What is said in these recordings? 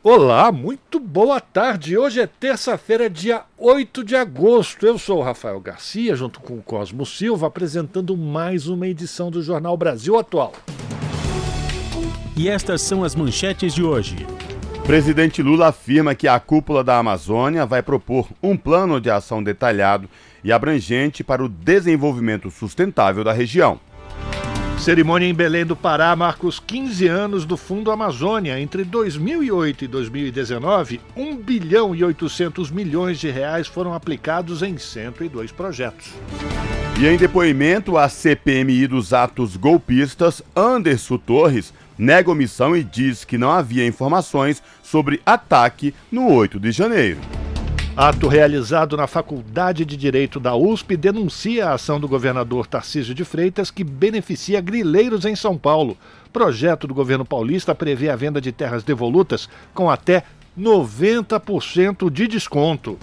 Olá, muito boa tarde. Hoje é terça-feira, dia 8 de agosto. Eu sou o Rafael Garcia, junto com o Cosmo Silva, apresentando mais uma edição do Jornal Brasil Atual. E estas são as manchetes de hoje. Presidente Lula afirma que a cúpula da Amazônia vai propor um plano de ação detalhado e abrangente para o desenvolvimento sustentável da região. Cerimônia em Belém do Pará marca os 15 anos do Fundo Amazônia. Entre 2008 e 2019, 1 bilhão e 800 milhões de reais foram aplicados em 102 projetos. E em depoimento à CPMI dos atos golpistas, Anderson Torres nega omissão e diz que não havia informações sobre ataque no 8 de janeiro. Ato realizado na Faculdade de Direito da USP denuncia a ação do governador Tarcísio de Freitas que beneficia grileiros em São Paulo. Projeto do governo paulista prevê a venda de terras devolutas com até 90% de desconto.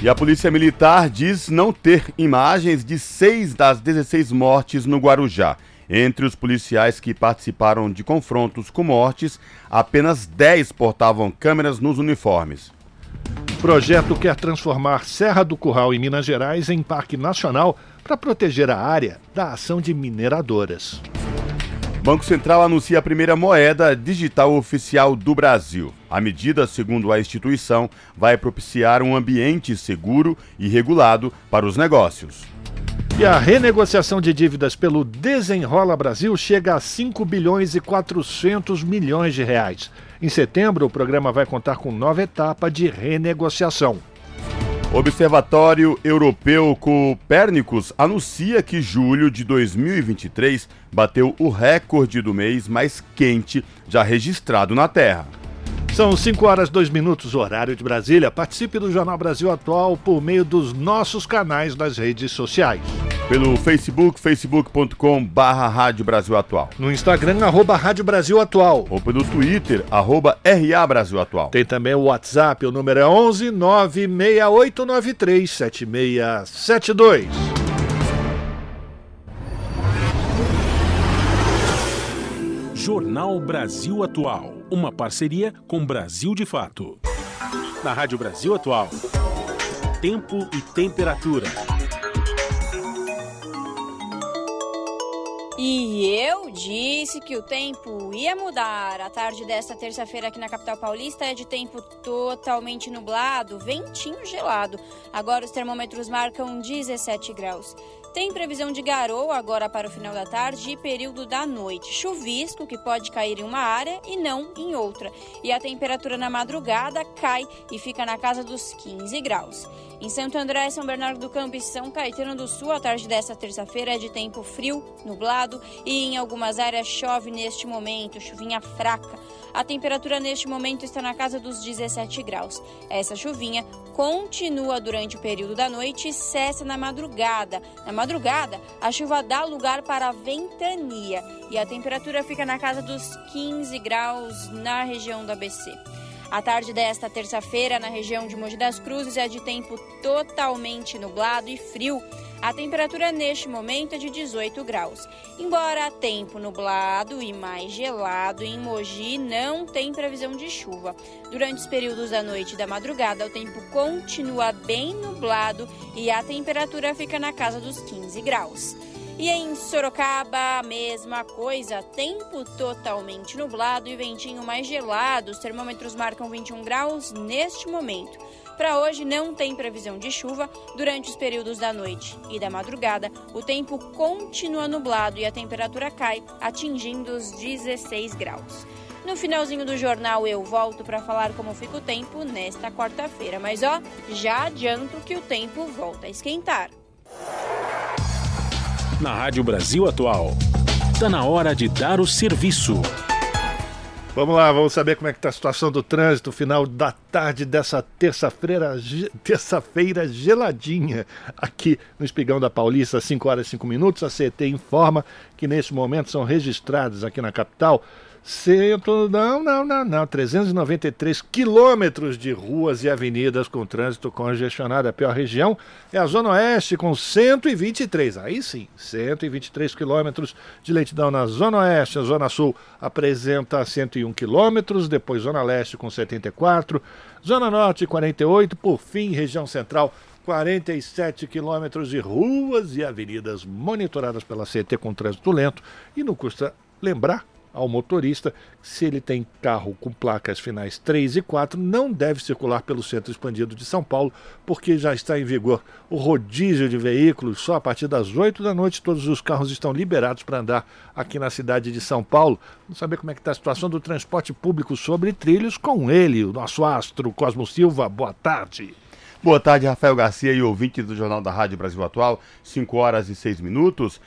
E a Polícia Militar diz não ter imagens de seis das 16 mortes no Guarujá. Entre os policiais que participaram de confrontos com mortes, apenas 10 portavam câmeras nos uniformes. Projeto quer transformar Serra do Curral em Minas Gerais em parque nacional para proteger a área da ação de mineradoras. Banco Central anuncia a primeira moeda digital oficial do Brasil. A medida, segundo a instituição, vai propiciar um ambiente seguro e regulado para os negócios. E a renegociação de dívidas pelo Desenrola Brasil chega a 5 bilhões e 400 milhões de reais. Em setembro, o programa vai contar com nova etapa de renegociação. Observatório Europeu Copérnicos anuncia que julho de 2023 bateu o recorde do mês mais quente já registrado na Terra. São 5 horas 2 minutos, horário de Brasília. Participe do Jornal Brasil Atual por meio dos nossos canais nas redes sociais. Pelo Facebook, facebook.com barra Rádio Brasil Atual. No Instagram, arroba Rádio Brasil Atual. Ou pelo Twitter, arroba RA Brasil Atual. Tem também o WhatsApp, o número é 11 96893 7672. Jornal Brasil Atual, uma parceria com Brasil de Fato. Na Rádio Brasil Atual, tempo e temperatura. E eu disse que o tempo ia mudar. A tarde desta terça-feira aqui na capital paulista é de tempo totalmente nublado, ventinho gelado. Agora os termômetros marcam 17 graus. Tem previsão de garoa agora para o final da tarde e período da noite. Chuvisco que pode cair em uma área e não em outra. E a temperatura na madrugada cai e fica na casa dos 15 graus. Em Santo André, São Bernardo do Campo e São Caetano do Sul, a tarde desta terça-feira é de tempo frio, nublado e em algumas áreas chove neste momento, chuvinha fraca. A temperatura neste momento está na casa dos 17 graus. Essa chuvinha continua durante o período da noite e cessa na madrugada. Na madrugada, a chuva dá lugar para ventania e a temperatura fica na casa dos 15 graus na região do ABC. A tarde desta terça-feira, na região de Mogi das Cruzes, é de tempo totalmente nublado e frio. A temperatura neste momento é de 18 graus. Embora tempo nublado e mais gelado, em Mogi não tem previsão de chuva. Durante os períodos da noite e da madrugada, o tempo continua bem nublado e a temperatura fica na casa dos 15 graus. E em Sorocaba, a mesma coisa, tempo totalmente nublado e ventinho mais gelado. Os termômetros marcam 21 graus neste momento. Para hoje não tem previsão de chuva durante os períodos da noite e da madrugada. O tempo continua nublado e a temperatura cai, atingindo os 16 graus. No finalzinho do jornal eu volto para falar como fica o tempo nesta quarta-feira, mas ó, já adianto que o tempo volta a esquentar. Na Rádio Brasil Atual, está na hora de dar o serviço. Vamos lá, vamos saber como é que está a situação do trânsito final da tarde dessa terça-feira, terça-feira geladinha aqui no Espigão da Paulista, 5 horas e 5 minutos. A CET informa que neste momento são registrados aqui na capital Centro, não, não, não, não. 393 quilômetros de ruas e avenidas com trânsito congestionado. A pior região é a Zona Oeste, com 123. Aí sim, 123 quilômetros de lentidão na Zona Oeste. A Zona Sul apresenta 101 quilômetros, depois Zona Leste com 74, Zona Norte 48, por fim, região central 47 quilômetros de ruas e avenidas monitoradas pela CT com trânsito lento. E não custa lembrar ao motorista, se ele tem carro com placas finais 3 e 4, não deve circular pelo centro expandido de São Paulo, porque já está em vigor o rodízio de veículos. Só a partir das 8 da noite todos os carros estão liberados para andar aqui na cidade de São Paulo. Vamos saber como é que está a situação do transporte público sobre trilhos com ele, o nosso astro Cosmo Silva. Boa tarde. Boa tarde, Rafael Garcia e ouvintes do Jornal da Rádio Brasil Atual, 5 horas e 6 minutos.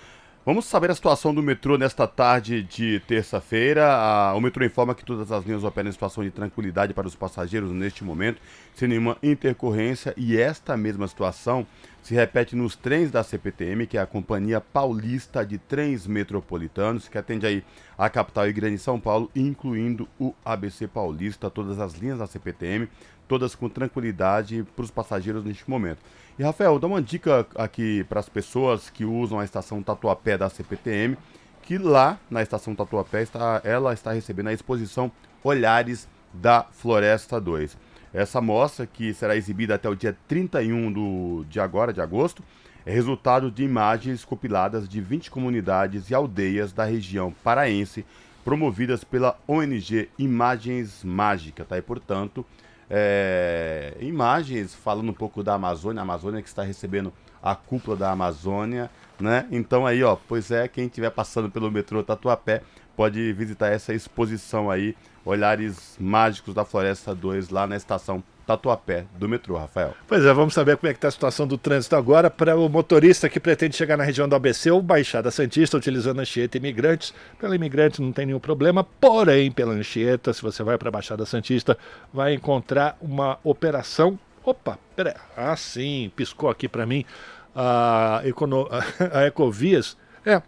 Vamos saber a situação do metrô nesta tarde de terça-feira. O metrô informa que todas as linhas operam em situação de tranquilidade para os passageiros neste momento, sem nenhuma intercorrência, e esta mesma situação se repete nos trens da CPTM, que é a Companhia Paulista de Trens Metropolitanos, que atende aí a capital e grande São Paulo, incluindo o ABC Paulista, todas as linhas da CPTM, todas com tranquilidade para os passageiros neste momento. E Rafael, dá uma dica aqui para as pessoas que usam a estação Tatuapé da CPTM, que lá na estação Tatuapé está, ela está recebendo a exposição Olhares da Floresta 2. Essa mostra, que será exibida até o dia 31 do, de agora, de agosto, é resultado de imagens compiladas de 20 comunidades e aldeias da região paraense, promovidas pela ONG Imagens Mágicas, tá? E, portanto, é, imagens falando um pouco da Amazônia, a Amazônia que está recebendo a cúpula da Amazônia, né? Então aí, ó, pois é, quem estiver passando pelo metrô Tatuapé pode visitar essa exposição aí, Olhares Mágicos da Floresta 2, lá na estação Tatuapé do metrô, Rafael. Pois é, vamos saber como é que está a situação do trânsito agora para o motorista que pretende chegar na região do ABC ou Baixada Santista utilizando Anchieta Imigrantes. Pela Imigrantes não tem nenhum problema, porém, pela Anchieta, se você vai para a Baixada Santista, vai encontrar uma operação. Opa, peraí. Ah, sim, piscou aqui para mim a, Econo... a Ecovias. É,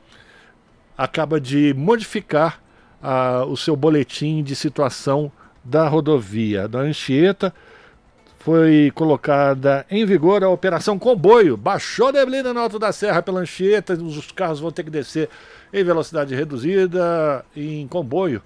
acaba de modificar a, o seu boletim de situação da rodovia da Anchieta foi colocada em vigor a Operação Comboio. Baixou a neblina no Alto da Serra pela Anchieta, os carros vão ter que descer em velocidade reduzida em comboio,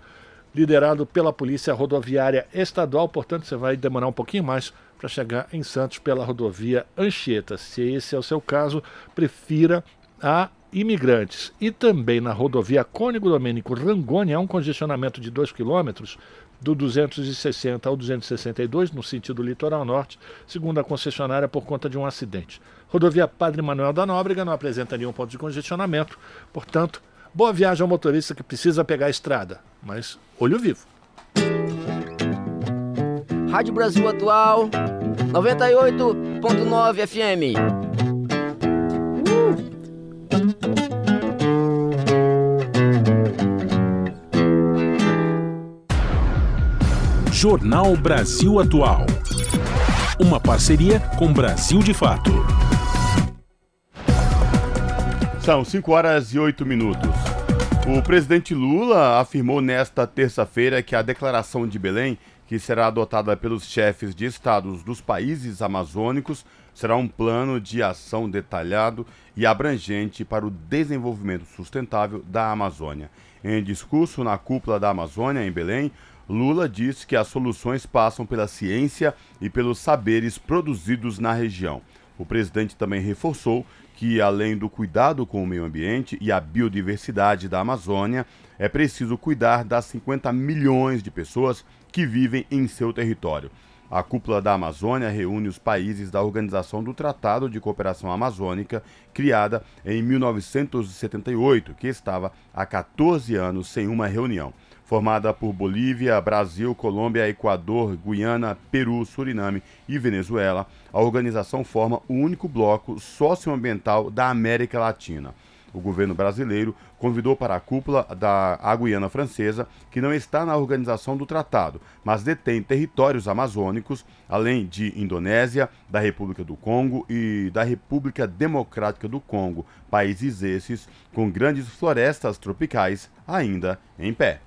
liderado pela Polícia Rodoviária Estadual. Portanto, você vai demorar um pouquinho mais para chegar em Santos pela rodovia Anchieta. Se esse é o seu caso, prefira a imigrantes. E também na rodovia Cônigo Domênico Rangoni há um congestionamento de 2 quilômetros do 260 ao 262, no sentido litoral norte, segundo a concessionária, por conta de um acidente. Rodovia Padre Manuel da Nóbrega não apresenta nenhum ponto de congestionamento, portanto, boa viagem ao motorista que precisa pegar a estrada, mas olho vivo. Rádio Brasil Atual, 98.9 FM. Jornal Brasil Atual. Uma parceria com Brasil de Fato. São 5 horas e 8 minutos. O presidente Lula afirmou nesta terça-feira que a declaração de Belém, que será adotada pelos chefes de estados dos países amazônicos, será um plano de ação detalhado e abrangente para o desenvolvimento sustentável da Amazônia. Em discurso na cúpula da Amazônia, em Belém, Lula disse que as soluções passam pela ciência e pelos saberes produzidos na região. O presidente também reforçou que, além do cuidado com o meio ambiente e a biodiversidade da Amazônia, é preciso cuidar das 50 milhões de pessoas que vivem em seu território. A cúpula da Amazônia reúne os países da Organização do Tratado de Cooperação Amazônica, criada em 1978, que estava há 14 anos sem uma reunião formada por Bolívia, Brasil, Colômbia, Equador, Guiana, Peru, Suriname e Venezuela, a organização forma o único bloco socioambiental da América Latina. o governo brasileiro convidou para a cúpula da a Guiana Francesa, que não está na organização do tratado, mas detém territórios amazônicos, além de Indonésia, da República do Congo e da República Democrática do Congo, países esses com grandes florestas tropicais ainda em pé.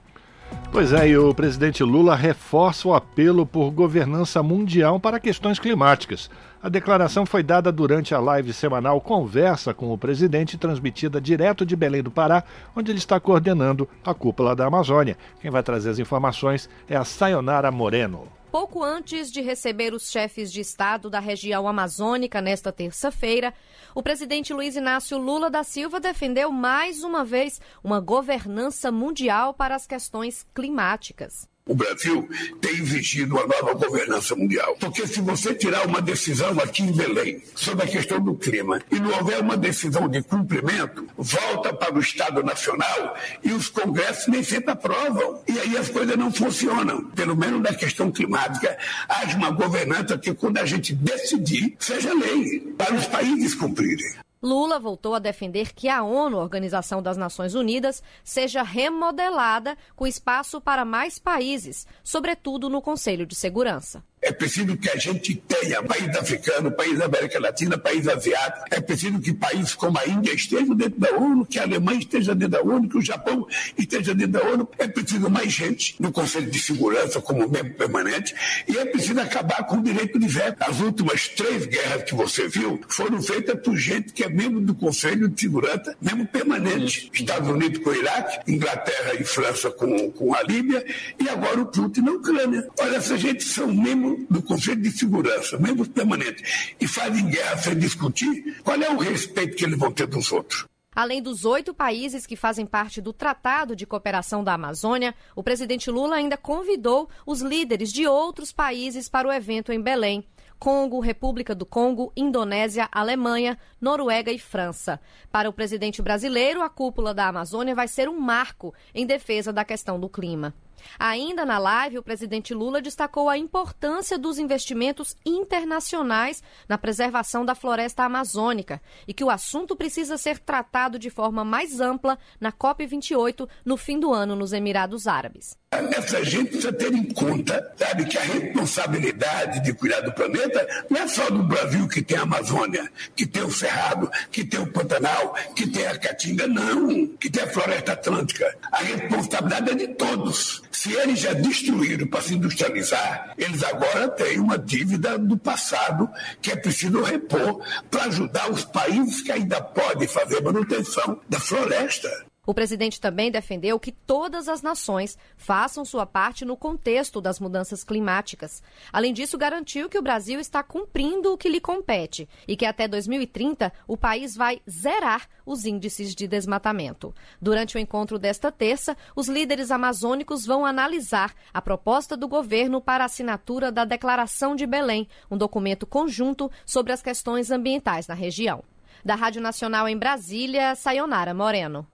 Pois é, e o presidente Lula reforça o apelo por governança mundial para questões climáticas. A declaração foi dada durante a live semanal Conversa com o presidente, transmitida direto de Belém do Pará, onde ele está coordenando a cúpula da Amazônia. Quem vai trazer as informações é a Sayonara Moreno. Pouco antes de receber os chefes de Estado da região amazônica nesta terça-feira, o presidente Luiz Inácio Lula da Silva defendeu mais uma vez uma governança mundial para as questões climáticas. O Brasil tem exigido uma nova governança mundial. Porque se você tirar uma decisão aqui em Belém sobre a questão do clima e não houver uma decisão de cumprimento, volta para o Estado Nacional e os congressos nem sempre aprovam. E aí as coisas não funcionam. Pelo menos na questão climática, haja uma governança que quando a gente decidir, seja lei para os países cumprirem. Lula voltou a defender que a ONU, Organização das Nações Unidas, seja remodelada com espaço para mais países, sobretudo no Conselho de Segurança. É preciso que a gente tenha país africano, país da América Latina, país asiático. É preciso que países como a Índia estejam dentro da ONU, que a Alemanha esteja dentro da ONU, que o Japão esteja dentro da ONU. É preciso mais gente no Conselho de Segurança como membro permanente e é preciso acabar com o direito de veto. As últimas três guerras que você viu foram feitas por gente que é membro do Conselho de Segurança, membro permanente. Estados Unidos com o Iraque, Inglaterra e França com, com a Líbia e agora o Putin na Ucrânia. Olha, essa gente são membros do Conselho de Segurança, membros permanentes, e fazem guerra sem discutir, qual é o respeito que eles vão ter dos outros? Além dos oito países que fazem parte do Tratado de Cooperação da Amazônia, o presidente Lula ainda convidou os líderes de outros países para o evento em Belém. Congo, República do Congo, Indonésia, Alemanha, Noruega e França. Para o presidente brasileiro, a cúpula da Amazônia vai ser um marco em defesa da questão do clima. Ainda na live, o presidente Lula destacou a importância dos investimentos internacionais na preservação da floresta amazônica e que o assunto precisa ser tratado de forma mais ampla na COP28 no fim do ano nos Emirados Árabes. Essa gente precisa ter em conta, sabe, que a responsabilidade de cuidar do planeta não é só do Brasil que tem a Amazônia, que tem o Cerrado, que tem o Pantanal, que tem a Caatinga, não, que tem a Floresta Atlântica. A responsabilidade é de todos. Se eles já destruíram para se industrializar, eles agora têm uma dívida do passado que é preciso repor para ajudar os países que ainda podem fazer manutenção da floresta. O presidente também defendeu que todas as nações façam sua parte no contexto das mudanças climáticas. Além disso, garantiu que o Brasil está cumprindo o que lhe compete e que até 2030 o país vai zerar os índices de desmatamento. Durante o encontro desta terça, os líderes amazônicos vão analisar a proposta do governo para a assinatura da Declaração de Belém, um documento conjunto sobre as questões ambientais na região. Da Rádio Nacional em Brasília, Sayonara Moreno.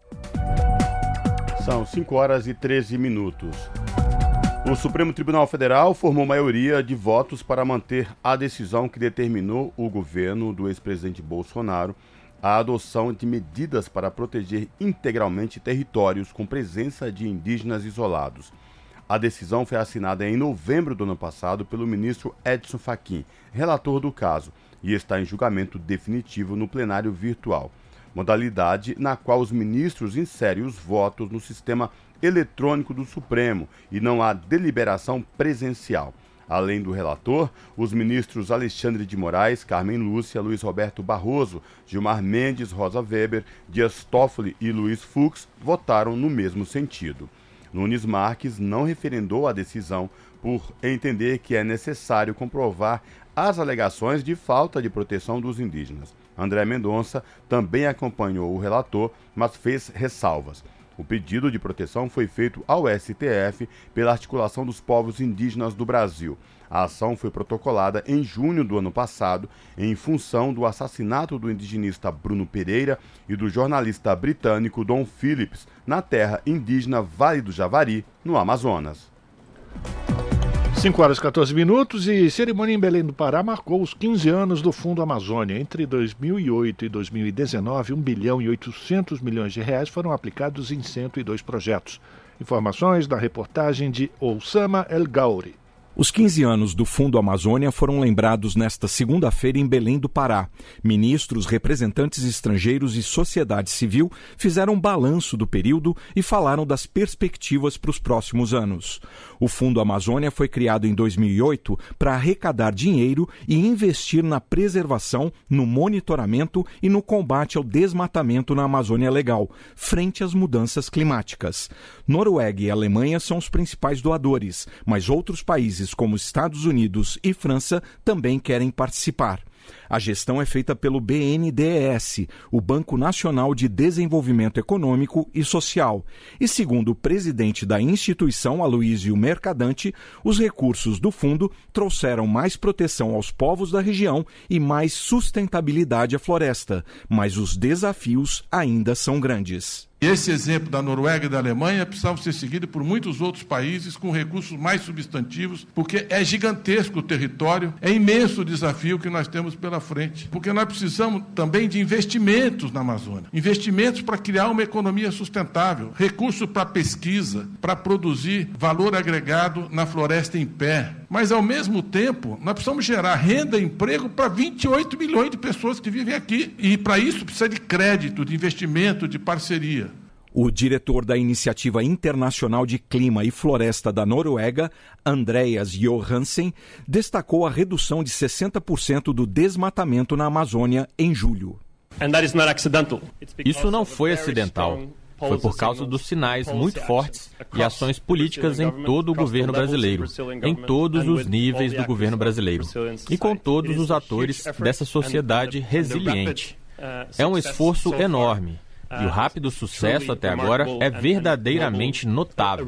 São 5 horas e 13 minutos. O Supremo Tribunal Federal formou maioria de votos para manter a decisão que determinou o governo do ex-presidente Bolsonaro a adoção de medidas para proteger integralmente territórios com presença de indígenas isolados. A decisão foi assinada em novembro do ano passado pelo ministro Edson Fachin, relator do caso, e está em julgamento definitivo no plenário virtual modalidade na qual os ministros inserem os votos no sistema eletrônico do Supremo e não há deliberação presencial. Além do relator, os ministros Alexandre de Moraes, Carmen Lúcia, Luiz Roberto Barroso, Gilmar Mendes, Rosa Weber, Dias Toffoli e Luiz Fux votaram no mesmo sentido. Nunes Marques não referendou a decisão por entender que é necessário comprovar as alegações de falta de proteção dos indígenas. André Mendonça também acompanhou o relator, mas fez ressalvas. O pedido de proteção foi feito ao STF pela Articulação dos Povos Indígenas do Brasil. A ação foi protocolada em junho do ano passado, em função do assassinato do indigenista Bruno Pereira e do jornalista britânico Don Phillips, na terra indígena Vale do Javari, no Amazonas. 5 horas e 14 minutos e cerimônia em Belém do Pará marcou os 15 anos do Fundo Amazônia. Entre 2008 e 2019, 1 bilhão e 800 milhões de reais foram aplicados em 102 projetos. Informações da reportagem de Oussama El Gauri. Os 15 anos do Fundo Amazônia foram lembrados nesta segunda-feira em Belém do Pará. Ministros, representantes estrangeiros e sociedade civil fizeram balanço do período e falaram das perspectivas para os próximos anos. O Fundo Amazônia foi criado em 2008 para arrecadar dinheiro e investir na preservação, no monitoramento e no combate ao desmatamento na Amazônia Legal, frente às mudanças climáticas. Noruega e Alemanha são os principais doadores, mas outros países como Estados Unidos e França também querem participar. A gestão é feita pelo BNDES, o Banco Nacional de Desenvolvimento Econômico e Social. E segundo o presidente da instituição, Aloísio Mercadante, os recursos do fundo trouxeram mais proteção aos povos da região e mais sustentabilidade à floresta. Mas os desafios ainda são grandes. Esse exemplo da Noruega e da Alemanha precisava ser seguido por muitos outros países com recursos mais substantivos, porque é gigantesco o território, é imenso o desafio que nós temos pela frente. Porque nós precisamos também de investimentos na Amazônia investimentos para criar uma economia sustentável, recursos para pesquisa, para produzir valor agregado na floresta em pé. Mas, ao mesmo tempo, nós precisamos gerar renda e emprego para 28 milhões de pessoas que vivem aqui. E, para isso, precisa de crédito, de investimento, de parceria. O diretor da Iniciativa Internacional de Clima e Floresta da Noruega, Andreas Johansen, destacou a redução de 60% do desmatamento na Amazônia em julho. Isso não foi acidental. Foi por causa dos sinais muito fortes e ações políticas em todo o governo brasileiro, em todos os níveis do governo brasileiro e com todos os atores dessa sociedade resiliente. É um esforço enorme e o rápido sucesso até agora é verdadeiramente notável.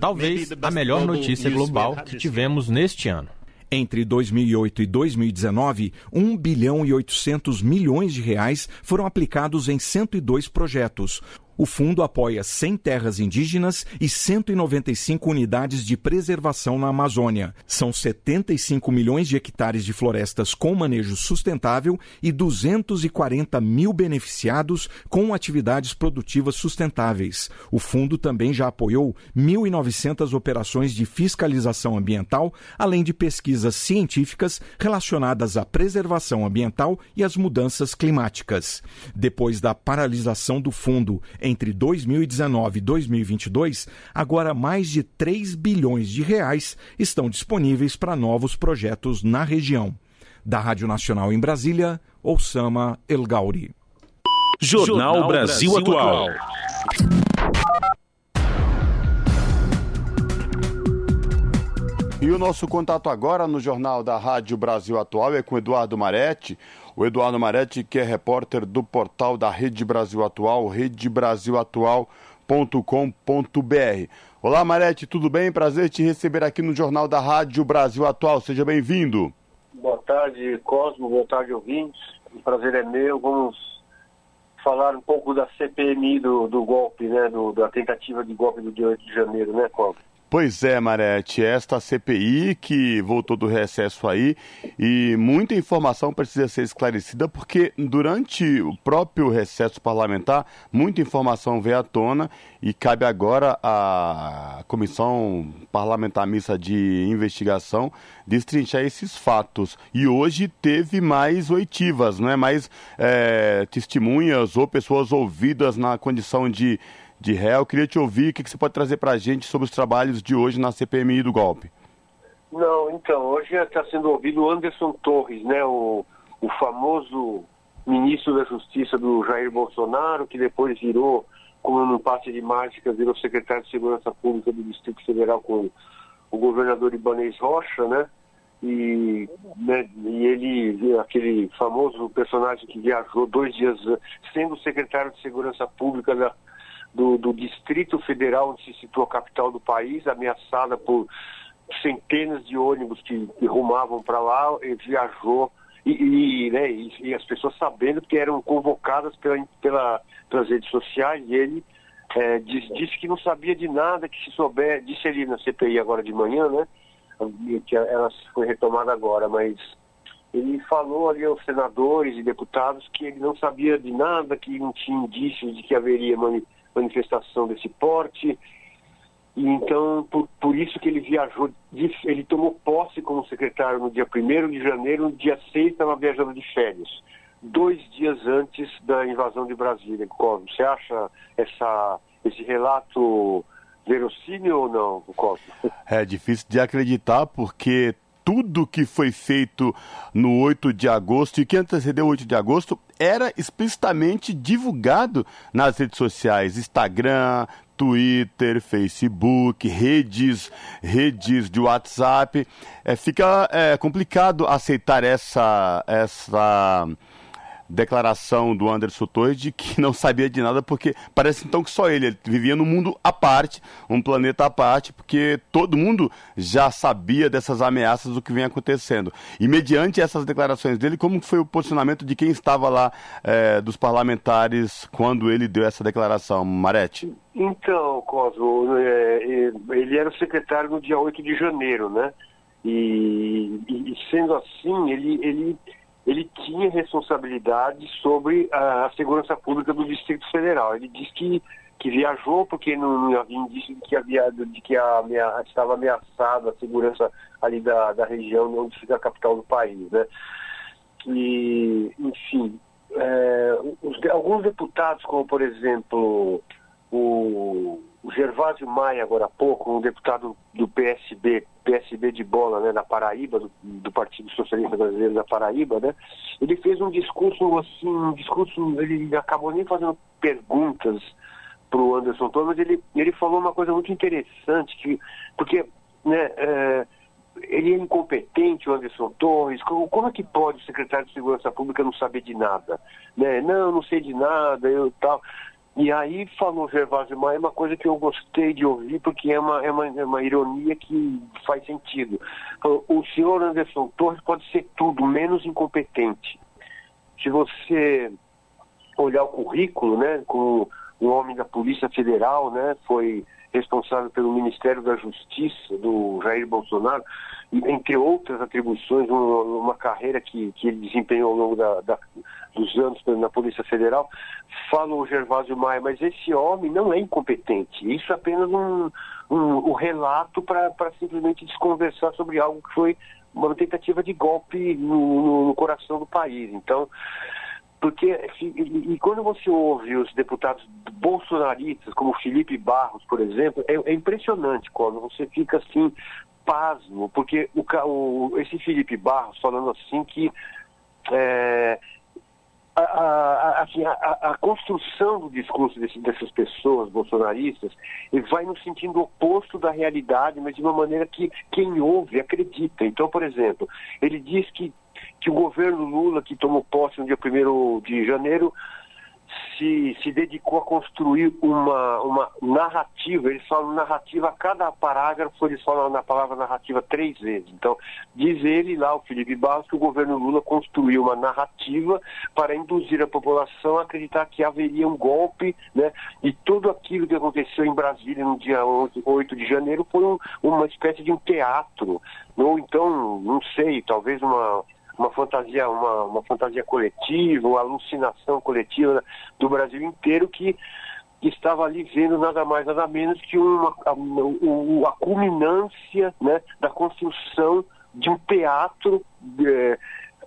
Talvez a melhor notícia global que tivemos neste ano. Entre 2008 e 2019, 1 bilhão e 800 milhões de reais foram aplicados em 102 projetos. O fundo apoia 100 terras indígenas e 195 unidades de preservação na Amazônia. São 75 milhões de hectares de florestas com manejo sustentável e 240 mil beneficiados com atividades produtivas sustentáveis. O fundo também já apoiou 1.900 operações de fiscalização ambiental, além de pesquisas científicas relacionadas à preservação ambiental e às mudanças climáticas. Depois da paralisação do fundo entre 2019 e 2022, agora mais de 3 bilhões de reais estão disponíveis para novos projetos na região. Da Rádio Nacional em Brasília, Oussama El Gauri. Jornal, Jornal Brasil, Brasil Atual. E o nosso contato agora no Jornal da Rádio Brasil Atual é com Eduardo Maretti. O Eduardo Maretti, que é repórter do portal da Rede Brasil Atual, redebrasilatual.com.br. Olá, Maretti, tudo bem? Prazer te receber aqui no Jornal da Rádio Brasil Atual. Seja bem-vindo. Boa tarde, Cosmo. Boa tarde, ouvintes. O prazer é meu. Vamos falar um pouco da CPMI do, do golpe, né? Do, da tentativa de golpe do dia 8 de janeiro, né, Cosmo? Pois é, Marete, esta CPI que voltou do recesso aí e muita informação precisa ser esclarecida porque durante o próprio recesso parlamentar muita informação veio à tona e cabe agora à Comissão Parlamentar Mista de Investigação destrinchar esses fatos. E hoje teve mais oitivas, não é? mais é, testemunhas ou pessoas ouvidas na condição de de réu. Queria te ouvir o que, que você pode trazer para a gente sobre os trabalhos de hoje na CPMI do golpe. Não, então, hoje está sendo ouvido o Anderson Torres, né, o, o famoso ministro da Justiça do Jair Bolsonaro, que depois virou, como num passe de mágica, virou secretário de Segurança Pública do Distrito Federal com o governador Ibanez Rocha, né? E, né, e ele, aquele famoso personagem que viajou dois dias, sendo secretário de Segurança Pública da, do, do Distrito Federal, onde se situa a capital do país, ameaçada por centenas de ônibus que, que rumavam para lá, viajou e, e, né, e, e, as pessoas sabendo que eram convocadas pela, pela, pelas redes sociais, e ele é, disse que não sabia de nada, que se souber, disse ele na CPI agora de manhã, né? que ela foi retomada agora, mas ele falou ali aos senadores e deputados que ele não sabia de nada, que não tinha indícios de que haveria manifestação desse porte. E então, por, por isso que ele viajou, ele tomou posse como secretário no dia 1 de janeiro, no dia 6 estava viajando de férias, dois dias antes da invasão de Brasília. Você acha essa, esse relato verossímil ou não, Cosmo? É difícil de acreditar porque tudo que foi feito no 8 de agosto e que antecedeu o 8 de agosto era explicitamente divulgado nas redes sociais, Instagram, Twitter, Facebook, redes, redes de WhatsApp. É, fica é, complicado aceitar essa, essa declaração do Anderson Torres de que não sabia de nada, porque parece então que só ele, ele vivia num mundo à parte, um planeta à parte, porque todo mundo já sabia dessas ameaças do que vem acontecendo. E mediante essas declarações dele, como foi o posicionamento de quem estava lá, é, dos parlamentares, quando ele deu essa declaração, Marete? Então, Cosmo, é, ele era o secretário no dia 8 de janeiro, né? E, e sendo assim, ele, ele ele tinha responsabilidade sobre a, segurança pública do Distrito Federal. Ele disse que, que viajou porque não, não havia indício de que, havia, de que a, estava ameaçada a segurança ali da, da região onde fica a capital do país. Né? E, enfim, é, os, alguns deputados, como por exemplo o o Gervásio Maia, agora há pouco, um deputado do PSB, PSB de bola, né, na Paraíba, do, do, Partido Socialista Brasileiro da Paraíba, né, ele fez um discurso assim, um discurso, ele acabou nem fazendo perguntas para o Anderson Torres, mas ele, ele falou uma coisa muito interessante, que, porque né, é, ele é incompetente, o Anderson Torres, como, como, é que pode o secretário de Segurança Pública não saber de nada? Né? Não, não sei de nada, eu tal. E aí falou Gervásio Maia uma coisa que eu gostei de ouvir, porque é uma, é uma, é uma ironia que faz sentido. O senhor Anderson Torres pode ser tudo, menos incompetente. Se você olhar o currículo, né, como um homem da Polícia Federal, né, foi responsável pelo Ministério da Justiça do Jair Bolsonaro, entre outras atribuições, uma, carreira que, que ele desempenhou ao longo da, da, dos anos na Polícia Federal, fala o Gervásio Maia, mas esse homem não é incompetente. Isso é apenas um, um, um relato para simplesmente desconversar sobre algo que foi uma tentativa de golpe no, no coração do país. Então, porque e, quando você ouve os deputados bolsonaristas, como Felipe Barros, por exemplo, é, é impressionante quando você fica assim pasmo, porque o, o, esse Felipe Barros falando assim que é, a, a, assim, a, a, construção do discurso desse, dessas pessoas bolsonaristas vai no sentido oposto da realidade, mas de uma maneira que quem ouve acredita. Então, por exemplo, ele diz que, que o governo Lula, que tomou posse no dia 1 de janeiro, se, se dedicou a construir uma, uma narrativa, eles falam narrativa a cada parágrafo, eles falam na palavra narrativa três vezes. Então, diz ele lá, o Felipe Barros, que o governo Lula construiu uma narrativa para induzir a população a acreditar que haveria um golpe, né? E tudo aquilo que aconteceu em Brasília no dia 8 de janeiro foi um, uma espécie de um teatro, ou então, não sei, talvez uma uma fantasia, uma, uma fantasia coletiva, uma alucinação coletiva do Brasil inteiro que estava ali vendo nada mais, nada menos que uma, a, a culminância né, da construção de um teatro é,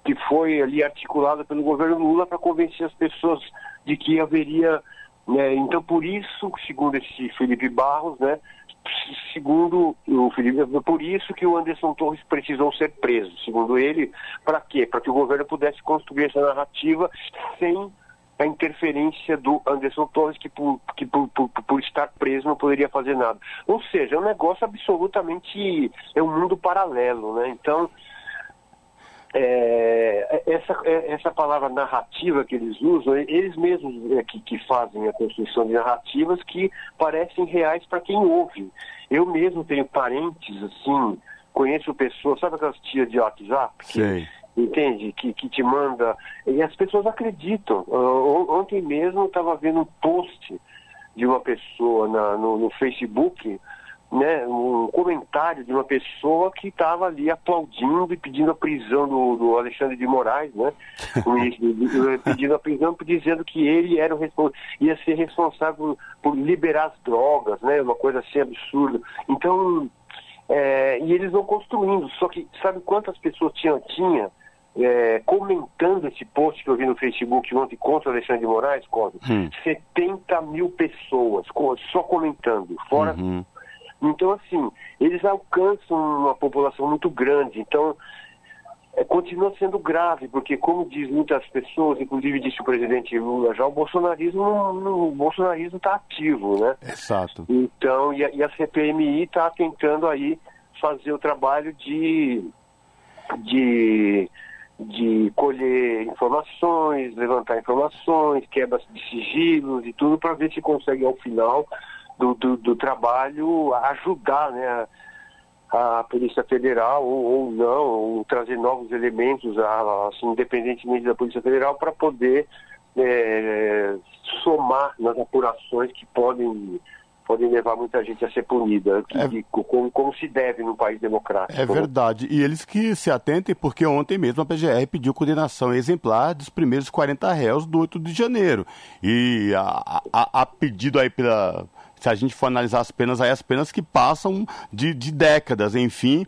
que foi ali articulado pelo governo Lula para convencer as pessoas de que haveria. Né, então, por isso, segundo esse Felipe Barros, né, segundo o Felipe, por isso que o Anderson Torres precisou ser preso, segundo ele, para quê? Para que o governo pudesse construir essa narrativa sem a interferência do Anderson Torres, que, por, que por, por, por, estar preso não poderia fazer nada. Ou seja, é um negócio absolutamente. é um mundo paralelo, né? Então, é, essa, é, essa palavra narrativa que eles usam, eles mesmos é, que, que fazem a construção de narrativas que parecem reais para quem ouve. Eu mesmo tenho parentes, assim, conheço pessoas, sabe aquelas tias de WhatsApp? Que, entende? Que, que te manda. E as pessoas acreditam. Uh, ontem mesmo eu estava vendo um post de uma pessoa na, no, no Facebook né, um comentário de uma pessoa que estava ali aplaudindo e pedindo a prisão do, do Alexandre de Moraes, né? pedindo a prisão, dizendo que ele era o ia ser responsável por, por, liberar as drogas, né? Uma coisa assim absurda. Então, é, e eles vão construindo. Só que sabe quantas pessoas tinha, tinha é, comentando esse post que eu vi no Facebook ontem contra o Alexandre de Moraes, Cosmo? Hum. 70 mil pessoas só comentando, fora uhum então, assim, eles alcançam uma população muito grande. Então, é, continua sendo grave, porque, como diz muitas pessoas, inclusive disse o presidente Lula, já o bolsonarismo o bolsonarismo está ativo, né? Exato. Então, e a, e a CPMI está tentando aí fazer o trabalho de, de, de colher informações, levantar informações, quebras de sigilos e tudo, para ver se consegue, ao final, do, do, do trabalho ajudar né, a, a Polícia Federal ou, ou, não, ou trazer novos elementos, assim, independentemente da Polícia Federal, para poder é, somar nas apurações que podem podem levar muita gente a ser punida, que, é... como, como, se deve num país democrático. É verdade. E eles que se atentem, porque ontem mesmo a PGR pediu condenação exemplar dos primeiros 40 réus do 8 de janeiro. E a, a, a pedido aí pela, se a gente for analisar as penas, aí as penas que passam de, de décadas, enfim.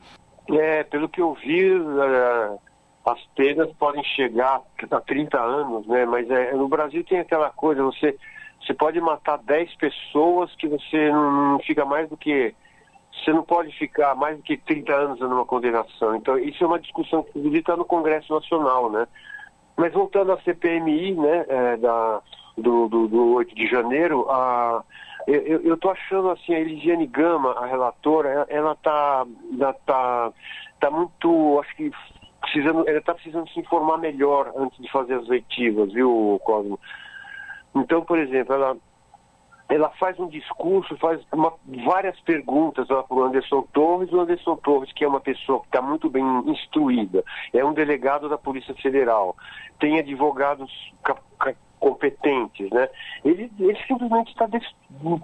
É, pelo que eu vi, uh, as penas podem chegar a 30 anos, né? Mas é, no Brasil tem aquela coisa, você, você pode matar 10 pessoas que você não, não fica mais do que. Você não pode ficar mais do que 30 anos numa condenação. Então, isso é uma discussão que está no Congresso Nacional, né? Mas voltando à CPMI, né, é, da, do, do, do 8 de janeiro, a eu estou achando assim, a Elisiane Gama, a relatora, ela está tá, tá muito, acho que precisando, ela está precisando se informar melhor antes de fazer as leitivas, viu, Cosmo? Então, por exemplo, ela, ela faz um discurso, faz uma, várias perguntas para o Anderson Torres. O Anderson Torres, que é uma pessoa que está muito bem instruída, é um delegado da Polícia Federal, tem advogados competentes, né? Ele, ele simplesmente está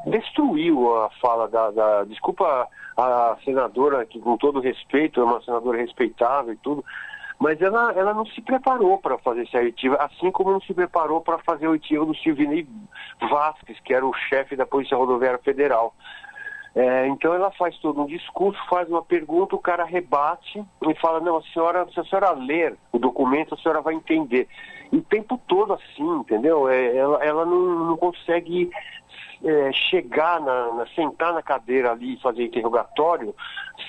destruiu a fala da, da, desculpa a senadora que com todo respeito é uma senadora respeitável e tudo, mas ela, ela não se preparou para fazer essa oitiva, assim como não se preparou para fazer a oitiva do Silvinei Vasques, que era o chefe da Polícia Rodoviária Federal. É, então ela faz todo um discurso, faz uma pergunta, o cara rebate e fala, não, a senhora, se a senhora ler o documento, a senhora vai entender. E o tempo todo assim, entendeu? É, ela, ela não, não consegue é, chegar, na, na, sentar na cadeira ali e fazer interrogatório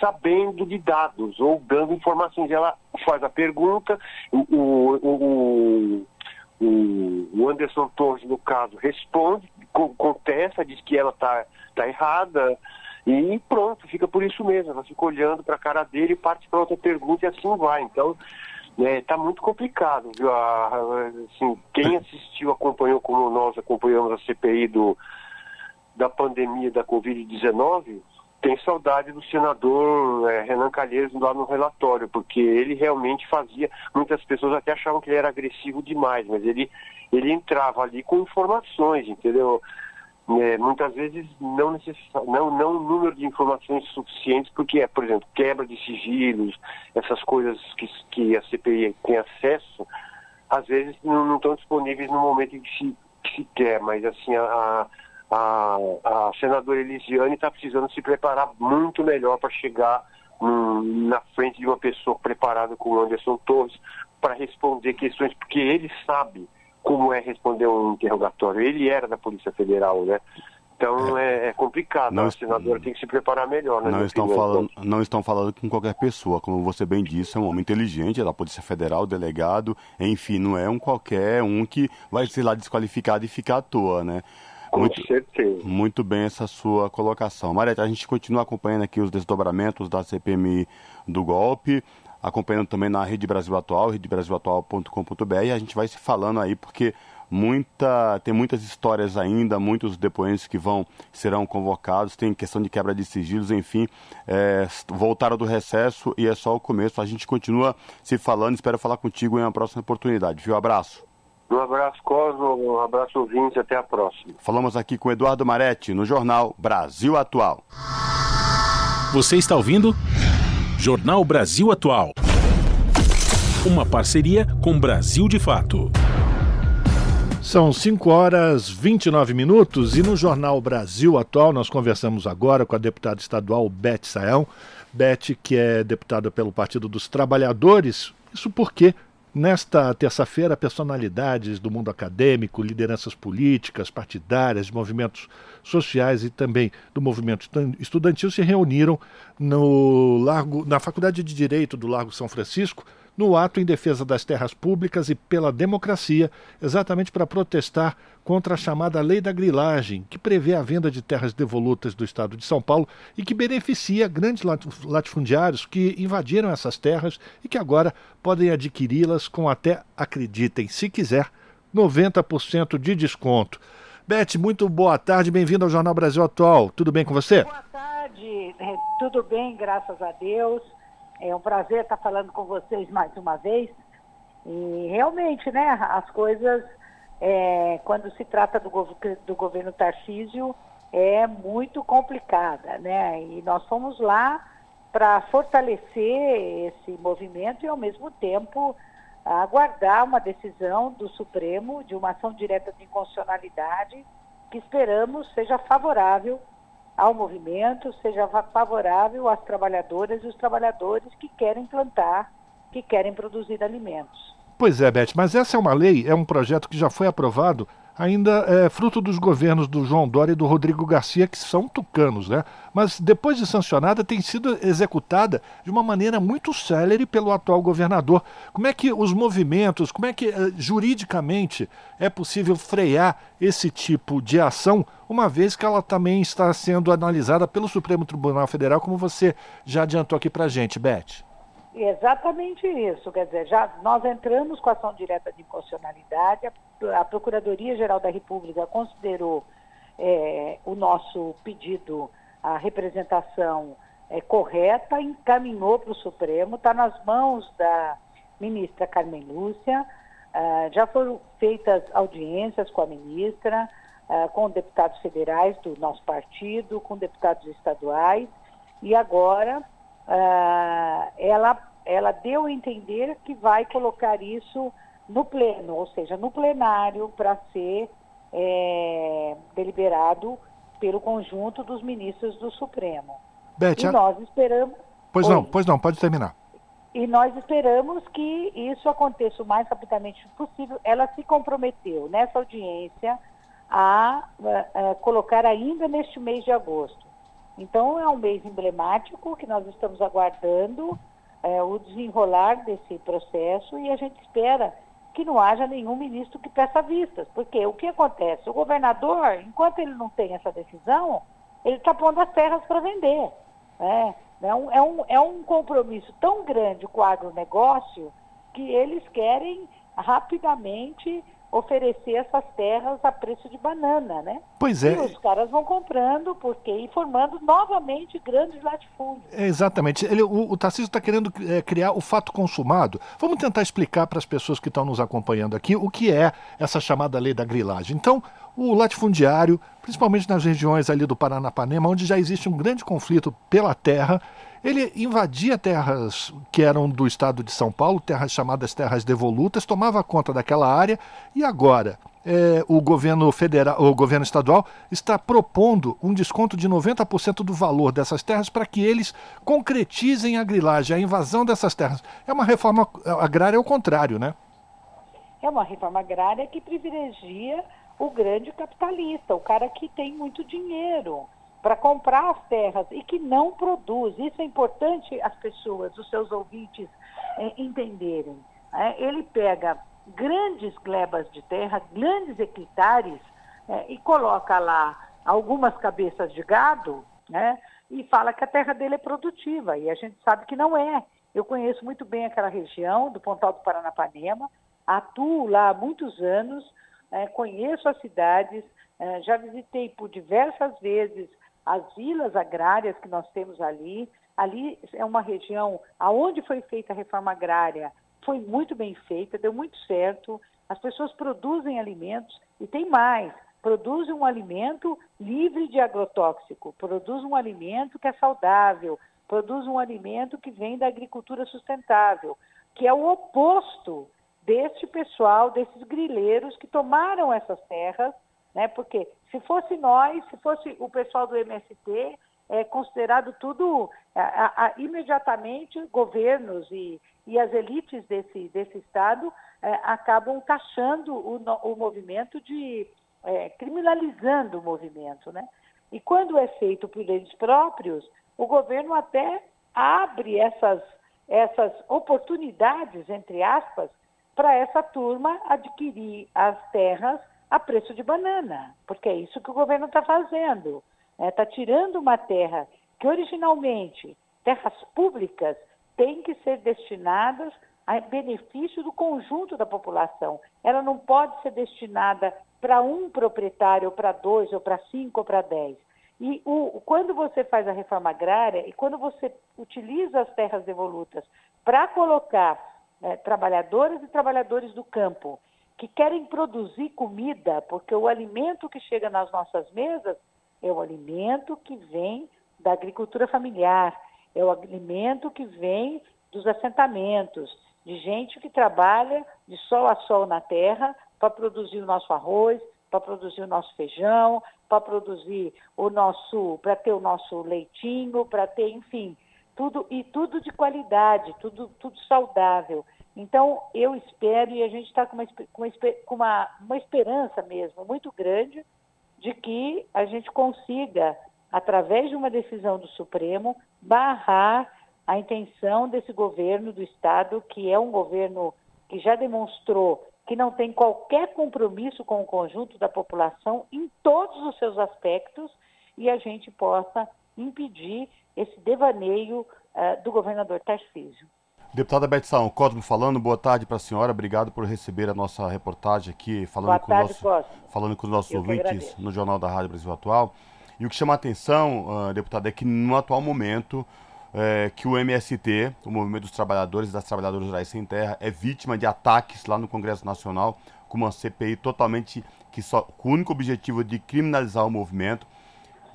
sabendo de dados ou dando informações. Ela faz a pergunta, o, o, o, o Anderson Torres, no caso, responde, contesta, diz que ela está tá errada, e pronto, fica por isso mesmo. Ela fica olhando para a cara dele e parte para outra pergunta e assim vai. Então, é, tá muito complicado, viu? assim, quem assistiu, acompanhou como nós acompanhamos a CPI do, da pandemia da Covid-19, tem saudade do senador é, Renan Calheiros lá no relatório, porque ele realmente fazia, muitas pessoas até achavam que ele era agressivo demais, mas ele, ele entrava ali com informações, entendeu? É, muitas vezes não, não, não número de informações suficientes, porque é, por exemplo, quebra de sigilos, essas coisas que, que a CPI tem acesso, às vezes não, não estão disponíveis no momento em que se, que se quer, mas assim, a, a, a senadora Elisiane está precisando se preparar muito melhor para chegar hum, na frente de uma pessoa preparada como Anderson Torres para responder questões, porque ele sabe como é responder um interrogatório. Ele era da Polícia Federal, né? Então é, é complicado. Não, a senadora tem que se preparar melhor, né? Não estão, falando, não estão falando com qualquer pessoa, como você bem disse, é um homem inteligente, é da Polícia Federal, delegado, enfim, não é um qualquer um que vai ser lá desqualificado e ficar à toa, né? Com muito, certeza. Muito bem essa sua colocação. Mareta, a gente continua acompanhando aqui os desdobramentos da CPMI do golpe acompanhando também na Rede Brasil Atual, redebrasilatual.com.br. A gente vai se falando aí porque muita, tem muitas histórias ainda, muitos depoentes que vão serão convocados, tem questão de quebra de sigilos, enfim, é, voltaram do recesso e é só o começo. A gente continua se falando, espero falar contigo em uma próxima oportunidade. Viu? Abraço. Um abraço, Cosmo, um abraço, ouvintes, até a próxima. Falamos aqui com Eduardo Maretti, no jornal Brasil Atual. Você está ouvindo? Jornal Brasil Atual. Uma parceria com Brasil de Fato. São 5 horas 29 minutos e no Jornal Brasil Atual nós conversamos agora com a deputada estadual Beth Sael. Beth, que é deputada pelo Partido dos Trabalhadores. Isso porque Nesta terça-feira, personalidades do mundo acadêmico, lideranças políticas, partidárias, de movimentos sociais e também do movimento estudantil se reuniram no Largo, na Faculdade de Direito do Largo São Francisco no ato em defesa das terras públicas e pela democracia, exatamente para protestar contra a chamada Lei da Grilagem, que prevê a venda de terras devolutas do estado de São Paulo e que beneficia grandes latifundiários que invadiram essas terras e que agora podem adquiri-las com até, acreditem, se quiser, 90% de desconto. Beth, muito boa tarde, bem-vindo ao Jornal Brasil Atual. Tudo bem com você? Boa tarde, é, tudo bem, graças a Deus. É um prazer estar falando com vocês mais uma vez. E realmente, né, as coisas, é, quando se trata do, do governo Tarcísio, é muito complicada, né? E nós fomos lá para fortalecer esse movimento e, ao mesmo tempo, aguardar uma decisão do Supremo de uma ação direta de inconstitucionalidade que esperamos seja favorável ao movimento, seja favorável às trabalhadoras e os trabalhadores que querem plantar, que querem produzir alimentos. Pois é, Beth, mas essa é uma lei, é um projeto que já foi aprovado ainda é fruto dos governos do João Dória e do Rodrigo Garcia, que são tucanos, né? Mas depois de sancionada, tem sido executada de uma maneira muito célere pelo atual governador. Como é que os movimentos, como é que eh, juridicamente é possível frear esse tipo de ação, uma vez que ela também está sendo analisada pelo Supremo Tribunal Federal, como você já adiantou aqui para gente, Beth? Exatamente isso, quer dizer, já nós entramos com a ação direta de inconstitucionalidade, a, a Procuradoria-Geral da República considerou é, o nosso pedido, a representação é, correta, encaminhou para o Supremo, está nas mãos da ministra Carmen Lúcia, uh, já foram feitas audiências com a ministra, uh, com deputados federais do nosso partido, com deputados estaduais, e agora uh, ela, ela deu a entender que vai colocar isso no pleno, ou seja, no plenário, para ser é, deliberado pelo conjunto dos ministros do Supremo. Beth, e nós esperamos. Pois Oi. não, pois não, pode terminar. E nós esperamos que isso aconteça o mais rapidamente possível. Ela se comprometeu nessa audiência a, a, a colocar ainda neste mês de agosto. Então, é um mês emblemático que nós estamos aguardando é, o desenrolar desse processo e a gente espera que não haja nenhum ministro que peça vistas. Porque o que acontece? O governador, enquanto ele não tem essa decisão, ele está pondo as terras para vender. Né? É, um, é, um, é um compromisso tão grande com o agronegócio que eles querem rapidamente oferecer essas terras a preço de banana, né? Pois é. E os caras vão comprando, porque e formando novamente grandes latifúndios. É, exatamente. Ele, o, o Tarcísio está querendo é, criar o fato consumado. Vamos tentar explicar para as pessoas que estão nos acompanhando aqui o que é essa chamada lei da grilagem. Então, o latifundiário, principalmente nas regiões ali do Paranapanema, onde já existe um grande conflito pela terra, ele invadia terras que eram do estado de São Paulo, terras chamadas terras devolutas, tomava conta daquela área e agora é, o governo federal, o governo estadual está propondo um desconto de 90% do valor dessas terras para que eles concretizem a grilagem, a invasão dessas terras. É uma reforma agrária ao contrário, né? É uma reforma agrária que privilegia o grande capitalista, o cara que tem muito dinheiro para comprar as terras e que não produz. Isso é importante as pessoas, os seus ouvintes, é, entenderem. É, ele pega grandes glebas de terra, grandes hectares, é, e coloca lá algumas cabeças de gado, né, e fala que a terra dele é produtiva, e a gente sabe que não é. Eu conheço muito bem aquela região do Pontal do Paranapanema, atuo lá há muitos anos, é, conheço as cidades, é, já visitei por diversas vezes as vilas agrárias que nós temos ali. Ali é uma região aonde foi feita a reforma agrária, foi muito bem feita, deu muito certo. As pessoas produzem alimentos e tem mais. produz um alimento livre de agrotóxico, produz um alimento que é saudável, produz um alimento que vem da agricultura sustentável, que é o oposto deste pessoal, desses grileiros que tomaram essas terras, né? Porque se fosse nós, se fosse o pessoal do MST, é considerado tudo a, a, imediatamente governos e, e as elites desse, desse estado é, acabam taxando o, o movimento de é, criminalizando o movimento, né? E quando é feito por eles próprios, o governo até abre essas essas oportunidades entre aspas para essa turma adquirir as terras a preço de banana, porque é isso que o governo está fazendo. Está né? tirando uma terra que originalmente, terras públicas, têm que ser destinadas a benefício do conjunto da população. Ela não pode ser destinada para um proprietário, para dois, ou para cinco, ou para dez. E o, quando você faz a reforma agrária e quando você utiliza as terras devolutas para colocar é, trabalhadoras e trabalhadores do campo que querem produzir comida, porque o alimento que chega nas nossas mesas é o alimento que vem da agricultura familiar, é o alimento que vem dos assentamentos, de gente que trabalha de sol a sol na terra para produzir o nosso arroz, para produzir o nosso feijão, para produzir o nosso, para ter o nosso leitinho, para ter, enfim, tudo e tudo de qualidade, tudo, tudo saudável. Então, eu espero e a gente está com, uma, com uma, uma esperança mesmo muito grande de que a gente consiga, através de uma decisão do Supremo, barrar a intenção desse governo do Estado, que é um governo que já demonstrou que não tem qualquer compromisso com o conjunto da população em todos os seus aspectos e a gente possa impedir esse devaneio uh, do governador Tarcísio. Deputada Betsaon, Cosmo falando, boa tarde para a senhora, obrigado por receber a nossa reportagem aqui, falando, boa com, tarde, nosso, falando com os nossos Eu ouvintes no Jornal da Rádio Brasil Atual. E o que chama a atenção, uh, deputada, é que no atual momento é, que o MST, o Movimento dos Trabalhadores e das Trabalhadoras Rurais Sem Terra, é vítima de ataques lá no Congresso Nacional, com uma CPI totalmente que só, com o único objetivo de criminalizar o movimento.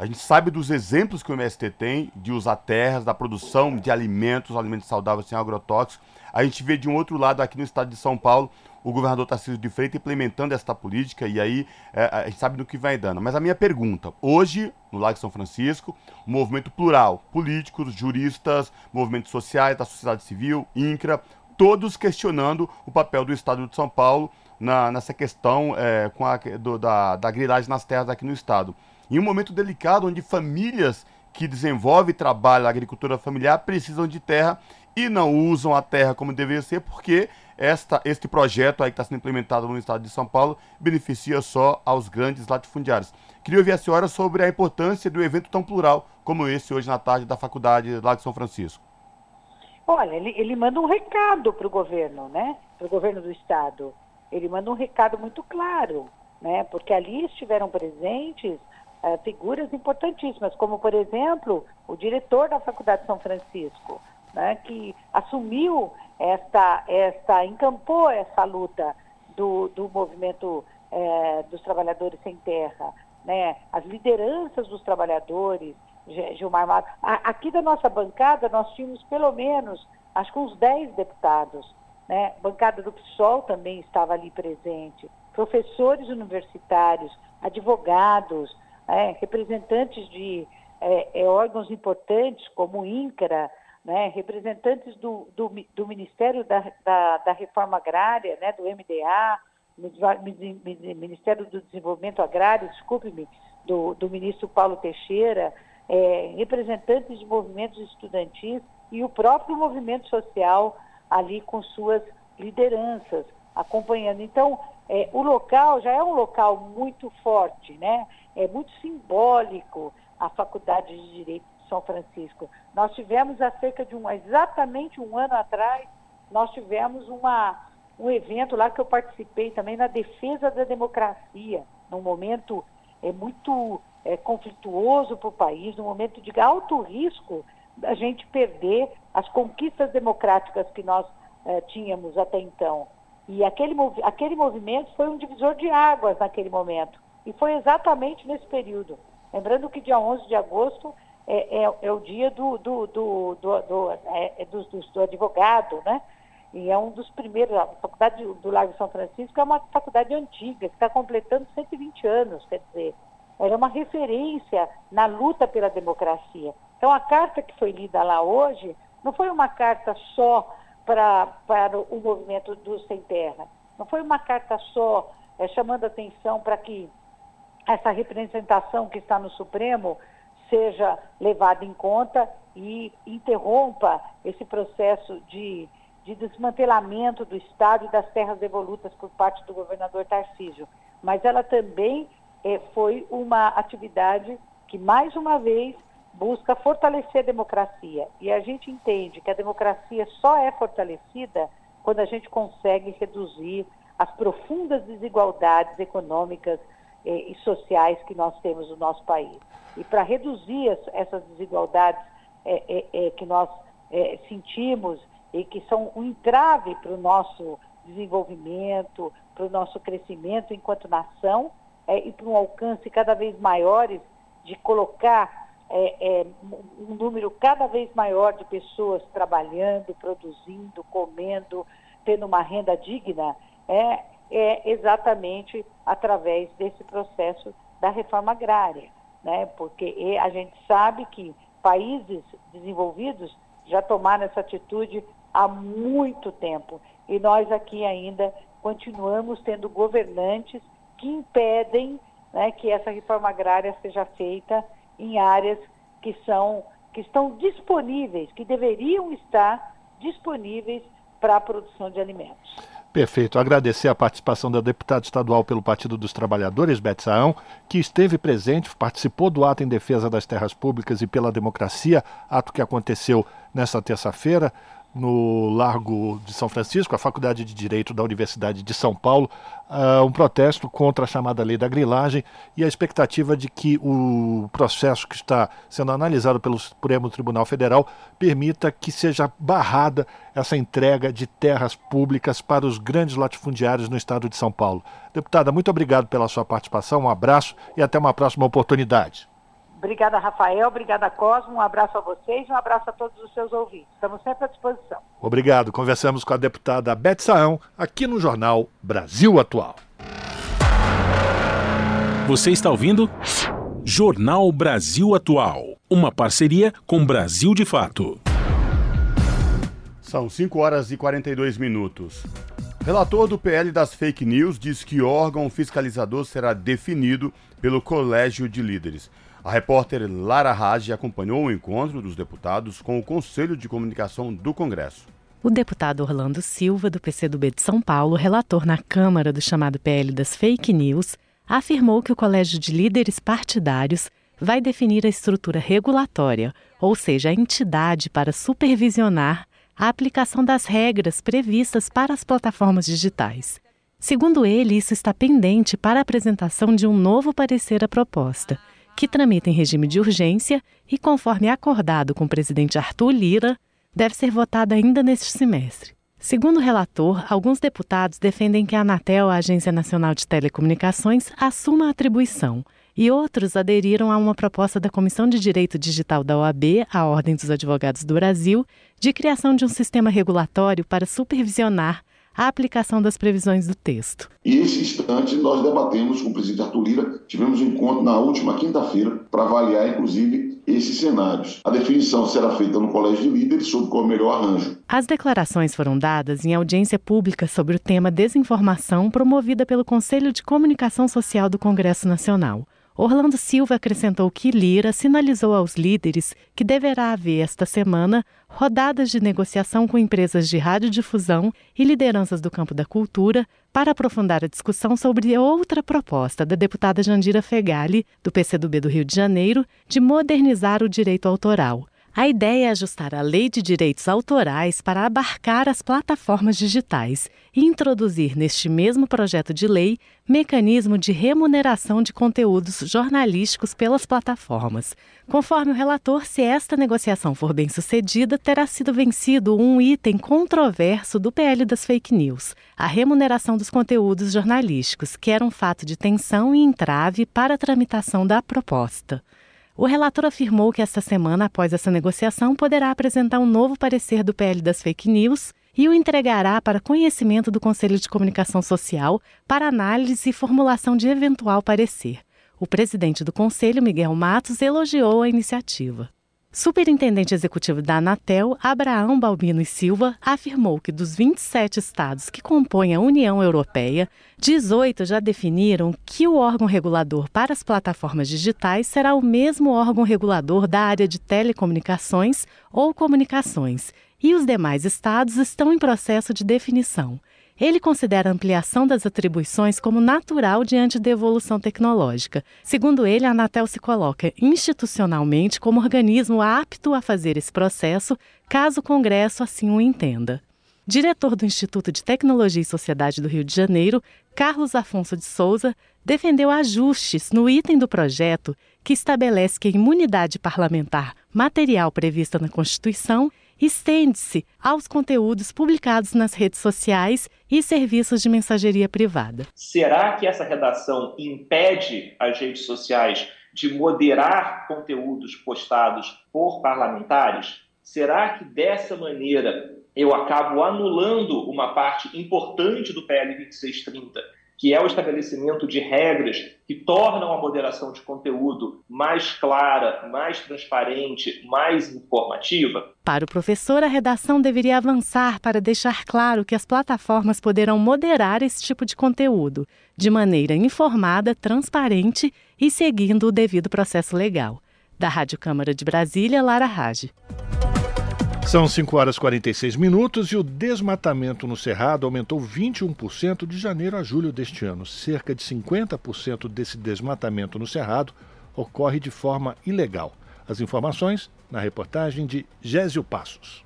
A gente sabe dos exemplos que o MST tem de usar terras, da produção de alimentos, alimentos saudáveis sem agrotóxicos. A gente vê de um outro lado aqui no estado de São Paulo o governador Tarcísio de Freitas implementando esta política e aí é, a gente sabe do que vai dando. Mas a minha pergunta, hoje, no Lago São Francisco, um movimento plural, políticos, juristas, movimentos sociais, da sociedade civil, INCRA, todos questionando o papel do Estado de São Paulo na, nessa questão é, com a, do, da, da grilagem nas terras aqui no Estado. Em um momento delicado onde famílias que desenvolvem e trabalham a agricultura familiar precisam de terra e não usam a terra como deveria ser, porque esta, este projeto aí que está sendo implementado no estado de São Paulo beneficia só aos grandes latifundiários. Queria ouvir a senhora sobre a importância do evento tão plural como esse hoje na tarde da faculdade lá de São Francisco. Olha, ele, ele manda um recado para o governo, né? Para o governo do estado. Ele manda um recado muito claro, né? Porque ali estiveram presentes uh, figuras importantíssimas, como por exemplo o diretor da faculdade de São Francisco, né? Que assumiu esta, esta encampou essa luta do, do movimento é, dos trabalhadores sem terra, né? as lideranças dos trabalhadores, Gilmar Mato. Aqui da nossa bancada nós tínhamos pelo menos, acho que uns 10 deputados, né? bancada do PSOL também estava ali presente, professores universitários, advogados, é, representantes de é, é órgãos importantes como o INCRA, né, representantes do, do, do Ministério da, da, da, Reforma Agrária, né, do MDA, Ministério do Desenvolvimento Agrário, desculpe-me, do, do ministro Paulo Teixeira, é, representantes de movimentos estudantis e o próprio movimento social ali com suas lideranças acompanhando. Então, é, o local já é um local muito forte, né? É muito simbólico a Faculdade de Direito são Francisco. Nós tivemos há cerca de um, exatamente um ano atrás, nós tivemos uma, um evento lá que eu participei também na defesa da democracia, num momento é, muito é, conflituoso para o país, num momento de alto risco da gente perder as conquistas democráticas que nós é, tínhamos até então. E aquele, aquele movimento foi um divisor de águas naquele momento, E foi exatamente nesse período. Lembrando que dia 11 de agosto é, é, é o dia do, do, do, do, do, é, é do, do, advogado, né? E é um dos primeiros, a Faculdade do Lago São Francisco é uma faculdade antiga, que está completando 120 anos, quer dizer, era uma referência na luta pela democracia. Então a carta que foi lida lá hoje não foi uma carta só pra, para o movimento do Sem Terra, não foi uma carta só é, chamando atenção para que essa representação que está no Supremo seja levada em conta e interrompa esse processo de, de desmantelamento do Estado e das terras devolutas por parte do governador Tarcísio. Mas ela também é, foi uma atividade que, mais uma vez, busca fortalecer a democracia. E a gente entende que a democracia só é fortalecida quando a gente consegue reduzir as profundas desigualdades econômicas e sociais que nós temos no nosso país. E para reduzir as, essas desigualdades eh, eh, que nós sentimos e que são um entrave para o nosso desenvolvimento, para o nosso crescimento enquanto nação e para um alcance cada vez maiores de colocar um número cada vez maior de pessoas trabalhando, produzindo, comendo, tendo uma renda digna, é, é exatamente através desse processo da reforma agrária, né? porque a gente sabe que países desenvolvidos já tomaram essa atitude há muito tempo e nós aqui ainda continuamos tendo governantes que impedem né, que essa reforma agrária seja feita em áreas que são que estão disponíveis, que deveriam estar disponíveis para a produção de alimentos. Perfeito. Agradecer a participação da deputada estadual pelo Partido dos Trabalhadores, Beth Saão, que esteve presente, participou do ato em defesa das terras públicas e pela democracia, ato que aconteceu nesta terça-feira no Largo de São Francisco, a Faculdade de Direito da Universidade de São Paulo, uh, um protesto contra a chamada lei da grilagem e a expectativa de que o processo que está sendo analisado pelo Supremo Tribunal Federal permita que seja barrada essa entrega de terras públicas para os grandes latifundiários no estado de São Paulo. Deputada, muito obrigado pela sua participação, um abraço e até uma próxima oportunidade. Obrigada, Rafael. Obrigada, Cosmo. Um abraço a vocês e um abraço a todos os seus ouvintes. Estamos sempre à disposição. Obrigado. Conversamos com a deputada Beth Saão, aqui no Jornal Brasil Atual. Você está ouvindo? Jornal Brasil Atual. Uma parceria com Brasil de Fato. São 5 horas e 42 minutos. Relator do PL das fake news diz que órgão fiscalizador será definido pelo Colégio de Líderes. A repórter Lara Raj acompanhou o encontro dos deputados com o Conselho de Comunicação do Congresso. O deputado Orlando Silva, do PCdoB de São Paulo, relator na Câmara do chamado PL das Fake News, afirmou que o Colégio de Líderes Partidários vai definir a estrutura regulatória, ou seja, a entidade para supervisionar a aplicação das regras previstas para as plataformas digitais. Segundo ele, isso está pendente para a apresentação de um novo parecer à proposta que tramita em regime de urgência e, conforme acordado com o presidente Arthur Lira, deve ser votada ainda neste semestre. Segundo o relator, alguns deputados defendem que a Anatel, a Agência Nacional de Telecomunicações, assuma a atribuição, e outros aderiram a uma proposta da Comissão de Direito Digital da OAB, a Ordem dos Advogados do Brasil, de criação de um sistema regulatório para supervisionar a aplicação das previsões do texto. E esse instante nós debatemos com o presidente Arthur Lira, tivemos um encontro na última quinta-feira para avaliar, inclusive, esses cenários. A definição será feita no Colégio de Líderes sobre qual é o melhor arranjo. As declarações foram dadas em audiência pública sobre o tema desinformação promovida pelo Conselho de Comunicação Social do Congresso Nacional. Orlando Silva acrescentou que Lira sinalizou aos líderes que deverá haver esta semana rodadas de negociação com empresas de radiodifusão e lideranças do campo da cultura para aprofundar a discussão sobre outra proposta da deputada Jandira Fegali, do PCdoB do Rio de Janeiro, de modernizar o direito autoral. A ideia é ajustar a lei de direitos autorais para abarcar as plataformas digitais e introduzir neste mesmo projeto de lei mecanismo de remuneração de conteúdos jornalísticos pelas plataformas. Conforme o relator, se esta negociação for bem sucedida, terá sido vencido um item controverso do PL das fake news, a remuneração dos conteúdos jornalísticos, que era um fato de tensão e entrave para a tramitação da proposta. O relator afirmou que esta semana, após essa negociação, poderá apresentar um novo parecer do PL das fake news e o entregará para conhecimento do Conselho de Comunicação Social para análise e formulação de eventual parecer. O presidente do Conselho, Miguel Matos, elogiou a iniciativa. Superintendente executivo da Anatel, Abraão Balbino e Silva, afirmou que dos 27 estados que compõem a União Europeia, 18 já definiram que o órgão regulador para as plataformas digitais será o mesmo órgão regulador da área de telecomunicações ou comunicações, e os demais estados estão em processo de definição. Ele considera a ampliação das atribuições como natural diante da evolução tecnológica. Segundo ele, a Anatel se coloca institucionalmente como organismo apto a fazer esse processo, caso o Congresso assim o entenda. Diretor do Instituto de Tecnologia e Sociedade do Rio de Janeiro, Carlos Afonso de Souza, defendeu ajustes no item do projeto que estabelece que a imunidade parlamentar material prevista na Constituição estende-se aos conteúdos publicados nas redes sociais e serviços de mensageria privada. Será que essa redação impede as redes sociais de moderar conteúdos postados por parlamentares? Será que dessa maneira eu acabo anulando uma parte importante do PL 2630 que é o estabelecimento de regras que tornam a moderação de conteúdo mais clara, mais transparente, mais informativa? Para o professor, a redação deveria avançar para deixar claro que as plataformas poderão moderar esse tipo de conteúdo de maneira informada, transparente e seguindo o devido processo legal. Da Rádio Câmara de Brasília, Lara Rage. São 5 horas e 46 minutos e o desmatamento no Cerrado aumentou 21% de janeiro a julho deste ano. Cerca de 50% desse desmatamento no Cerrado ocorre de forma ilegal. As informações na reportagem de Gésio Passos.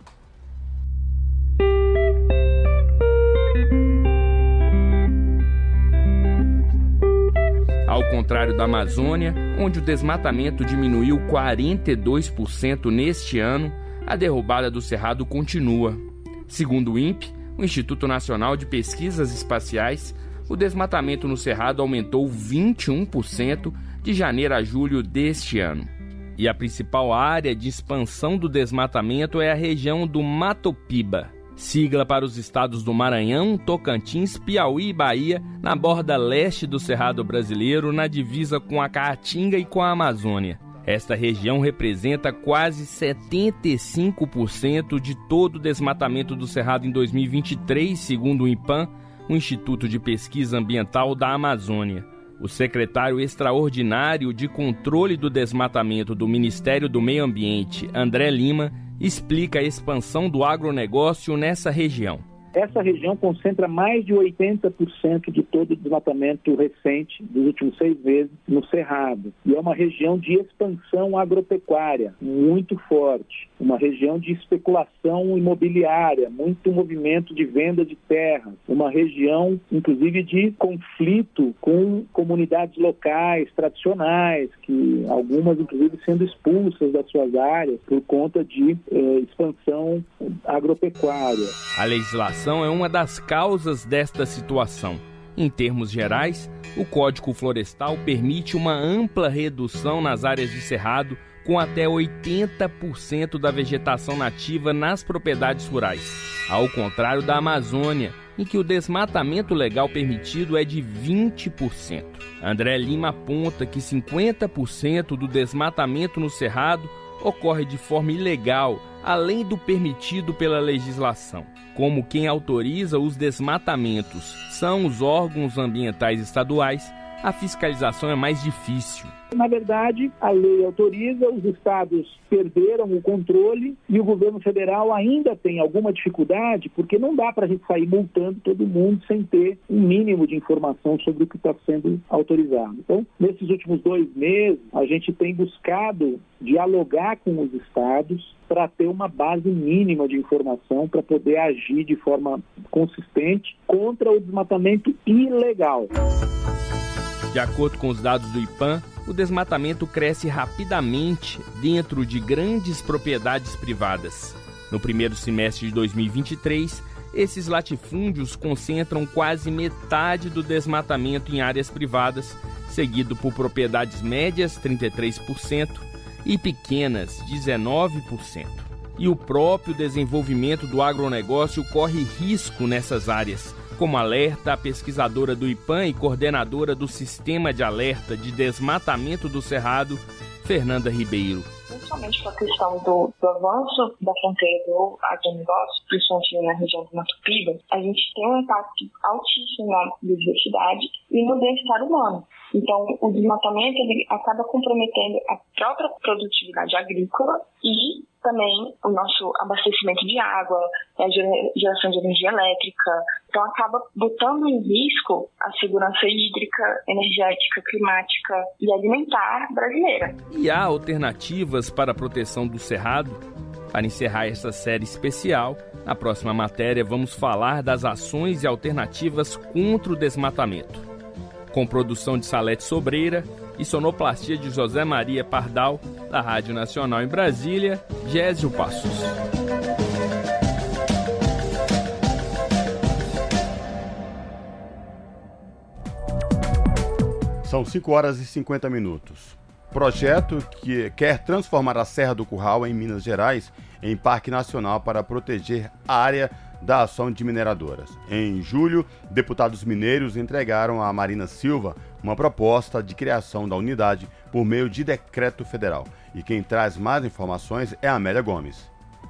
Ao contrário da Amazônia, onde o desmatamento diminuiu 42% neste ano, a derrubada do Cerrado continua. Segundo o INPE, o Instituto Nacional de Pesquisas Espaciais, o desmatamento no Cerrado aumentou 21% de janeiro a julho deste ano. E a principal área de expansão do desmatamento é a região do Matopiba, sigla para os estados do Maranhão, Tocantins, Piauí e Bahia, na borda leste do Cerrado brasileiro, na divisa com a Caatinga e com a Amazônia. Esta região representa quase 75% de todo o desmatamento do Cerrado em 2023, segundo o IPAM, o Instituto de Pesquisa Ambiental da Amazônia. O secretário extraordinário de controle do desmatamento do Ministério do Meio Ambiente, André Lima, explica a expansão do agronegócio nessa região. Essa região concentra mais de 80% de todo o desmatamento recente dos últimos seis meses no Cerrado. E é uma região de expansão agropecuária muito forte, uma região de especulação imobiliária, muito movimento de venda de terras, uma região, inclusive, de conflito com comunidades locais, tradicionais, que algumas, inclusive, sendo expulsas das suas áreas por conta de eh, expansão agropecuária. A legislação é uma das causas desta situação. Em termos gerais, o Código Florestal permite uma ampla redução nas áreas de cerrado, com até 80% da vegetação nativa nas propriedades rurais, ao contrário da Amazônia, em que o desmatamento legal permitido é de 20%. André Lima aponta que 50% do desmatamento no cerrado ocorre de forma ilegal, além do permitido pela legislação como quem autoriza os desmatamentos são os órgãos ambientais estaduais, a fiscalização é mais difícil. Na verdade, a lei autoriza, os estados perderam o controle e o governo federal ainda tem alguma dificuldade, porque não dá para a gente sair multando todo mundo sem ter um mínimo de informação sobre o que está sendo autorizado. Então, nesses últimos dois meses, a gente tem buscado dialogar com os estados para ter uma base mínima de informação para poder agir de forma consistente contra o desmatamento ilegal. De acordo com os dados do IPAM, o desmatamento cresce rapidamente dentro de grandes propriedades privadas. No primeiro semestre de 2023, esses latifúndios concentram quase metade do desmatamento em áreas privadas, seguido por propriedades médias, 33%, e pequenas, 19%. E o próprio desenvolvimento do agronegócio corre risco nessas áreas como alerta a pesquisadora do IPAM e coordenadora do Sistema de Alerta de Desmatamento do Cerrado, Fernanda Ribeiro. Principalmente com a questão do, do avanço da fronteira do agronegócio, principalmente na região do Mato Piba, a gente tem um impacto altíssimo na biodiversidade e no bem-estar humano. Então, o desmatamento ele acaba comprometendo a própria produtividade agrícola e também o nosso abastecimento de água, a geração de energia elétrica. Então, acaba botando em risco a segurança hídrica, energética, climática e alimentar brasileira. E há alternativas para a proteção do cerrado? Para encerrar essa série especial, na próxima matéria vamos falar das ações e alternativas contra o desmatamento com produção de Salete Sobreira e sonoplastia de José Maria Pardal, da Rádio Nacional em Brasília, Gésio Passos. São 5 horas e 50 minutos. Projeto que quer transformar a Serra do Curral, em Minas Gerais, em Parque Nacional para proteger a área da ação de mineradoras. Em julho, deputados mineiros entregaram a Marina Silva uma proposta de criação da unidade por meio de decreto federal. E quem traz mais informações é Amélia Gomes.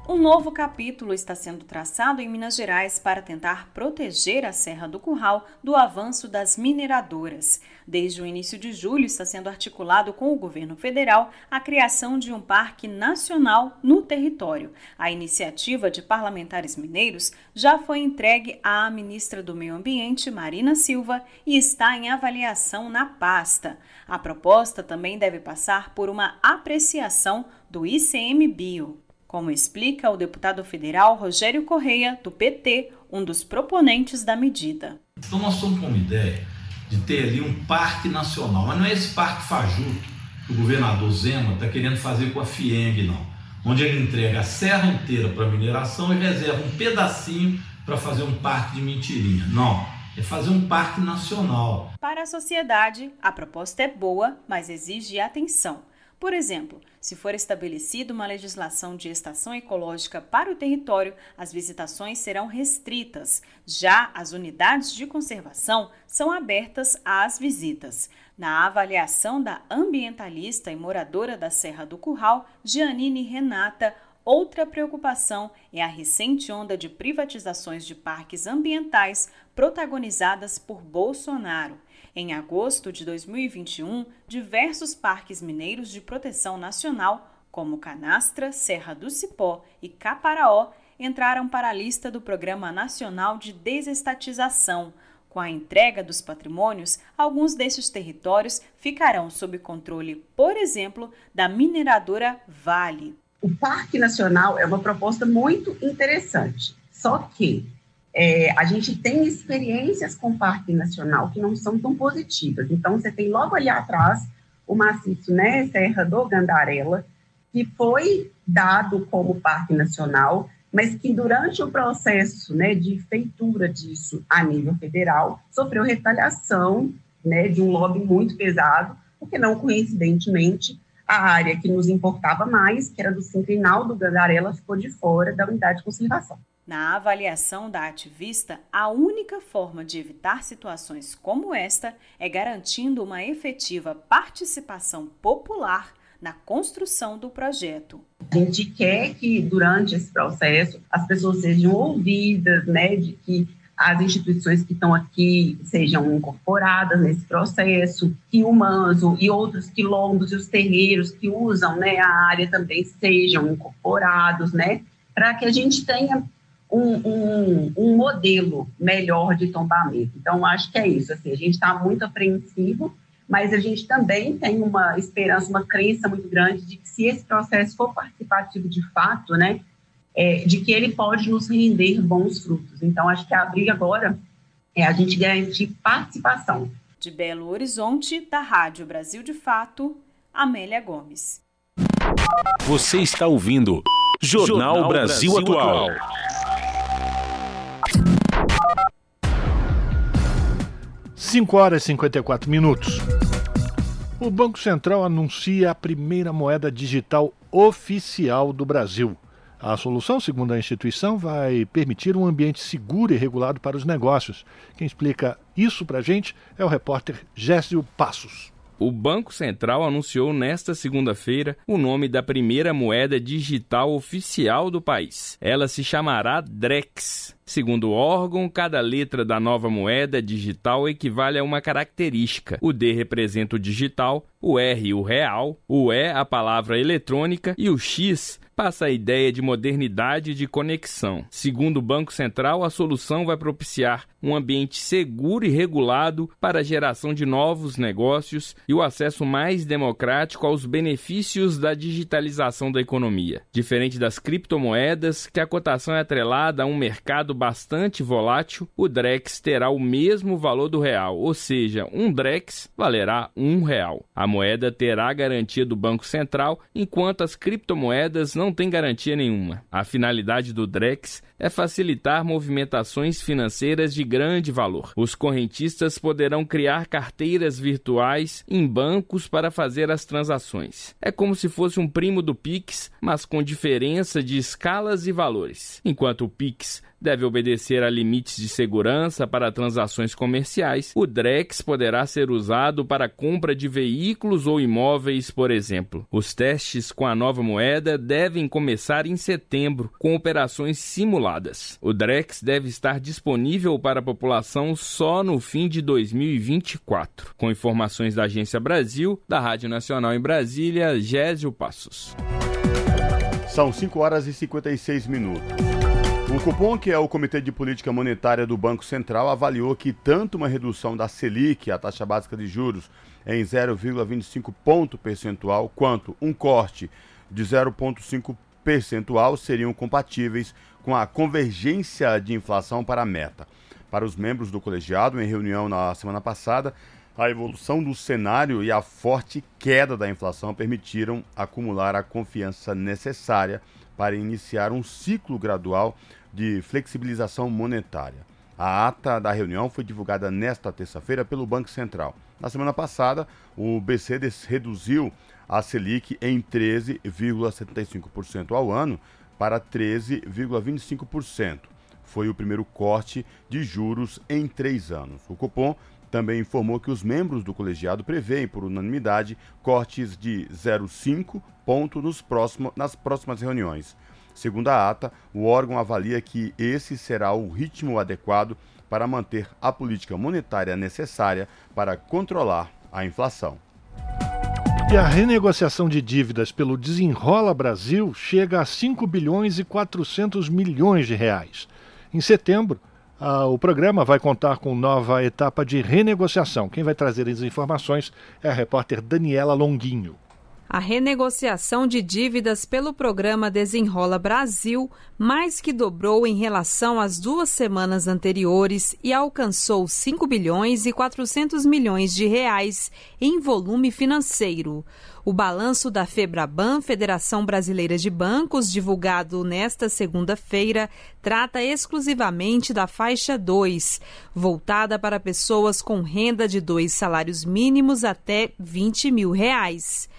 Um novo capítulo está sendo traçado em Minas Gerais para tentar proteger a Serra do Curral do avanço das mineradoras. Desde o início de julho está sendo articulado com o governo federal a criação de um parque nacional no território. A iniciativa de parlamentares mineiros já foi entregue à ministra do Meio Ambiente, Marina Silva, e está em avaliação na pasta. A proposta também deve passar por uma apreciação do ICMBio como explica o deputado federal Rogério Correia, do PT, um dos proponentes da medida. Então nós estamos com uma ideia de ter ali um parque nacional, mas não é esse parque fajuto que o governador Zema está querendo fazer com a FIENG, não. Onde ele entrega a serra inteira para mineração e reserva um pedacinho para fazer um parque de mentirinha. Não, é fazer um parque nacional. Para a sociedade, a proposta é boa, mas exige atenção. Por exemplo, se for estabelecida uma legislação de estação ecológica para o território, as visitações serão restritas. Já as unidades de conservação são abertas às visitas. Na avaliação da ambientalista e moradora da Serra do Curral, Giannini Renata, Outra preocupação é a recente onda de privatizações de parques ambientais protagonizadas por Bolsonaro. Em agosto de 2021, diversos parques mineiros de proteção nacional, como Canastra, Serra do Cipó e Caparaó, entraram para a lista do Programa Nacional de Desestatização. Com a entrega dos patrimônios, alguns desses territórios ficarão sob controle, por exemplo, da mineradora Vale. O Parque Nacional é uma proposta muito interessante, só que é, a gente tem experiências com o Parque Nacional que não são tão positivas. Então, você tem logo ali atrás o maciço, né, Serra do Gandarela, que foi dado como Parque Nacional, mas que durante o processo né, de feitura disso a nível federal, sofreu retaliação né, de um lobby muito pesado, porque não coincidentemente a área que nos importava mais, que era do Sincrinal do Gandarela, ficou de fora da unidade de conservação. Na avaliação da ativista, a única forma de evitar situações como esta é garantindo uma efetiva participação popular na construção do projeto. A gente quer que durante esse processo as pessoas sejam ouvidas, né, de que as instituições que estão aqui sejam incorporadas nesse processo, que o manso e outros quilombos e os terreiros que usam né, a área também sejam incorporados, né, para que a gente tenha um, um, um, modelo melhor de tombamento. Então, acho que é isso, assim, a gente está muito apreensivo, mas a gente também tem uma esperança, uma crença muito grande de que se esse processo for participativo de fato, né, é, de que ele pode nos render bons frutos. Então, acho que a briga agora é a gente garantir participação. De Belo Horizonte, da Rádio Brasil de Fato, Amélia Gomes. Você está ouvindo Jornal, Jornal Brasil, Brasil, Atual. Atual. Cinco horas e 54 minutos. O Banco Central anuncia a primeira moeda digital oficial do Brasil. A solução, segundo a instituição, vai permitir um ambiente seguro e regulado para os negócios. Quem explica isso para a gente é o repórter Gésio Passos. O Banco Central anunciou nesta segunda-feira o nome da primeira moeda digital oficial do país. Ela se chamará DREX. Segundo o órgão, cada letra da nova moeda digital equivale a uma característica. O D representa o digital, o R o real, o E a palavra eletrônica e o X passa a ideia de modernidade e de conexão. Segundo o Banco Central, a solução vai propiciar um ambiente seguro e regulado para a geração de novos negócios e o acesso mais democrático aos benefícios da digitalização da economia. Diferente das criptomoedas, que a cotação é atrelada a um mercado bastante volátil, o DREX terá o mesmo valor do real, ou seja, um DREX valerá um real. A moeda terá garantia do Banco Central, enquanto as criptomoedas não têm garantia nenhuma. A finalidade do DREX é facilitar movimentações financeiras de grande valor. Os correntistas poderão criar carteiras virtuais em bancos para fazer as transações. É como se fosse um primo do Pix, mas com diferença de escalas e valores. Enquanto o Pix deve obedecer a limites de segurança para transações comerciais, o DREX poderá ser usado para compra de veículos ou imóveis, por exemplo. Os testes com a nova moeda devem começar em setembro, com operações simuladas. O DREX deve estar disponível para a população só no fim de 2024. Com informações da Agência Brasil, da Rádio Nacional em Brasília, Gésio Passos. São 5 horas e 56 minutos. O cupom, que é o Comitê de Política Monetária do Banco Central, avaliou que tanto uma redução da Selic, a taxa básica de juros, em 0,25 ponto percentual, quanto um corte de 0,5 percentual seriam compatíveis com a convergência de inflação para a meta. Para os membros do colegiado, em reunião na semana passada, a evolução do cenário e a forte queda da inflação permitiram acumular a confiança necessária para iniciar um ciclo gradual de flexibilização monetária. A ata da reunião foi divulgada nesta terça-feira pelo Banco Central. Na semana passada, o BC reduziu a Selic em 13,75% ao ano para 13,25%. Foi o primeiro corte de juros em três anos. O cupom também informou que os membros do colegiado preveem, por unanimidade, cortes de 0,5 ponto nos próximo, nas próximas reuniões. Segundo a ata, o órgão avalia que esse será o ritmo adequado para manter a política monetária necessária para controlar a inflação. E a renegociação de dívidas pelo Desenrola Brasil chega a 5 bilhões e 400 milhões de reais. Em setembro, o programa vai contar com nova etapa de renegociação. Quem vai trazer as informações é a repórter Daniela Longuinho. A renegociação de dívidas pelo programa Desenrola Brasil mais que dobrou em relação às duas semanas anteriores e alcançou 5 bilhões e 400 milhões de reais em volume financeiro. O balanço da Febraban, Federação Brasileira de Bancos, divulgado nesta segunda-feira, trata exclusivamente da faixa 2, voltada para pessoas com renda de dois salários mínimos até 20 mil reais.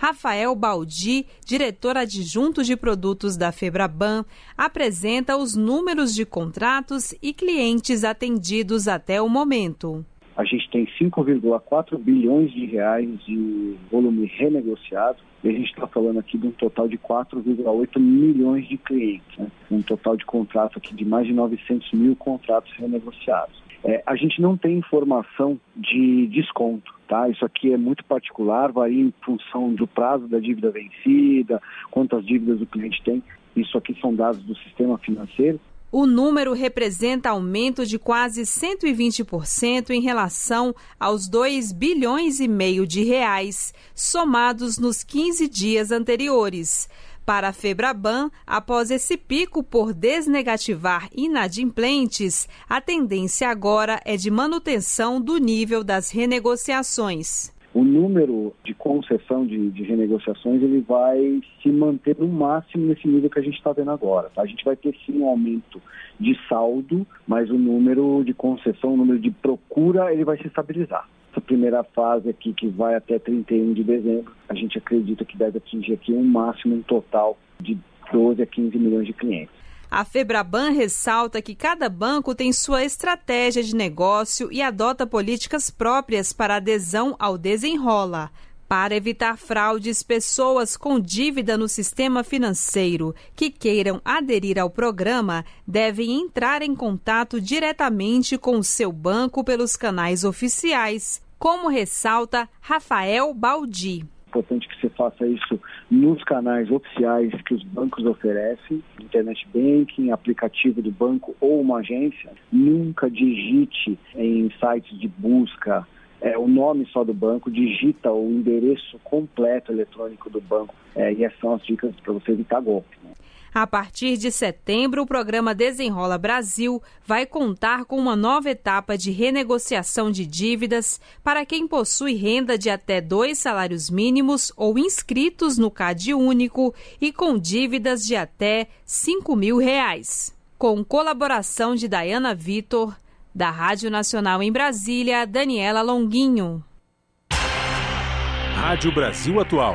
Rafael Baldi, diretor adjunto de produtos da Febraban, apresenta os números de contratos e clientes atendidos até o momento. A gente tem 5,4 bilhões de reais de volume renegociado. E a gente está falando aqui de um total de 4,8 milhões de clientes, né? um total de contrato aqui de mais de 900 mil contratos renegociados. É, a gente não tem informação de desconto, tá? Isso aqui é muito particular, varia em função do prazo da dívida vencida, quantas dívidas o cliente tem. Isso aqui são dados do sistema financeiro. O número representa aumento de quase 120% em relação aos 2 bilhões e meio de reais somados nos 15 dias anteriores. Para a Febraban, após esse pico por desnegativar inadimplentes, a tendência agora é de manutenção do nível das renegociações. O número de concessão de, de renegociações ele vai se manter no máximo nesse nível que a gente está vendo agora. Tá? A gente vai ter sim um aumento de saldo, mas o número de concessão, o número de procura, ele vai se estabilizar essa primeira fase aqui, que vai até 31 de dezembro, a gente acredita que deve atingir aqui um máximo um total de 12 a 15 milhões de clientes. A Febraban ressalta que cada banco tem sua estratégia de negócio e adota políticas próprias para adesão ao desenrola. Para evitar fraudes, pessoas com dívida no sistema financeiro que queiram aderir ao programa devem entrar em contato diretamente com o seu banco pelos canais oficiais, como ressalta Rafael Baldi importante que você faça isso nos canais oficiais que os bancos oferecem, internet banking, aplicativo do banco ou uma agência. Nunca digite em sites de busca é, o nome só do banco, digita o endereço completo eletrônico do banco. É, e essas são as dicas para você evitar golpe. Né? A partir de setembro, o programa Desenrola Brasil vai contar com uma nova etapa de renegociação de dívidas para quem possui renda de até dois salários mínimos ou inscritos no CAD único e com dívidas de até 5 mil reais. Com colaboração de Dayana Vitor, da Rádio Nacional em Brasília, Daniela Longuinho. Rádio Brasil Atual.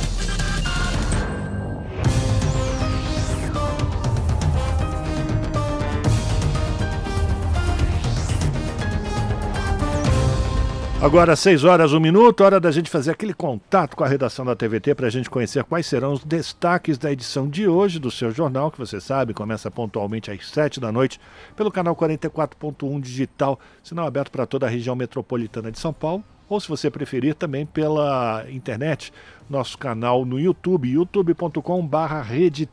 Agora, 6 horas, 1 minuto, hora da gente fazer aquele contato com a redação da TVT para a gente conhecer quais serão os destaques da edição de hoje do seu jornal, que você sabe, começa pontualmente às 7 da noite, pelo canal 44.1 digital, sinal aberto para toda a região metropolitana de São Paulo, ou se você preferir, também pela internet, nosso canal no YouTube, youtube.com/barra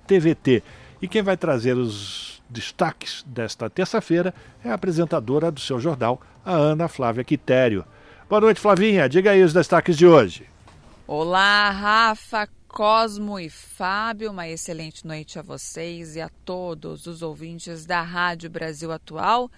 TVT. E quem vai trazer os destaques desta terça-feira é a apresentadora do seu jornal, a Ana Flávia Quitério. Boa noite, Flavinha. Diga aí os destaques de hoje. Olá, Rafa, Cosmo e Fábio. Uma excelente noite a vocês e a todos os ouvintes da Rádio Brasil Atual.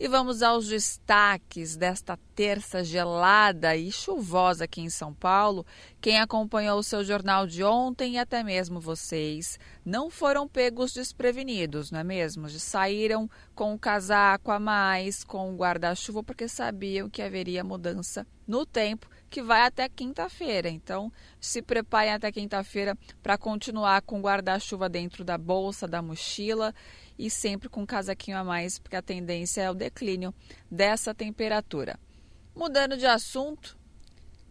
E vamos aos destaques desta terça gelada e chuvosa aqui em São Paulo. Quem acompanhou o seu jornal de ontem e até mesmo vocês não foram pegos desprevenidos, não é mesmo? Saíram com o casaco a mais, com o guarda-chuva, porque sabiam que haveria mudança no tempo que vai até quinta-feira. Então, se preparem até quinta-feira para continuar com guarda-chuva dentro da bolsa, da mochila e sempre com um casaquinho a mais, porque a tendência é o declínio dessa temperatura. Mudando de assunto,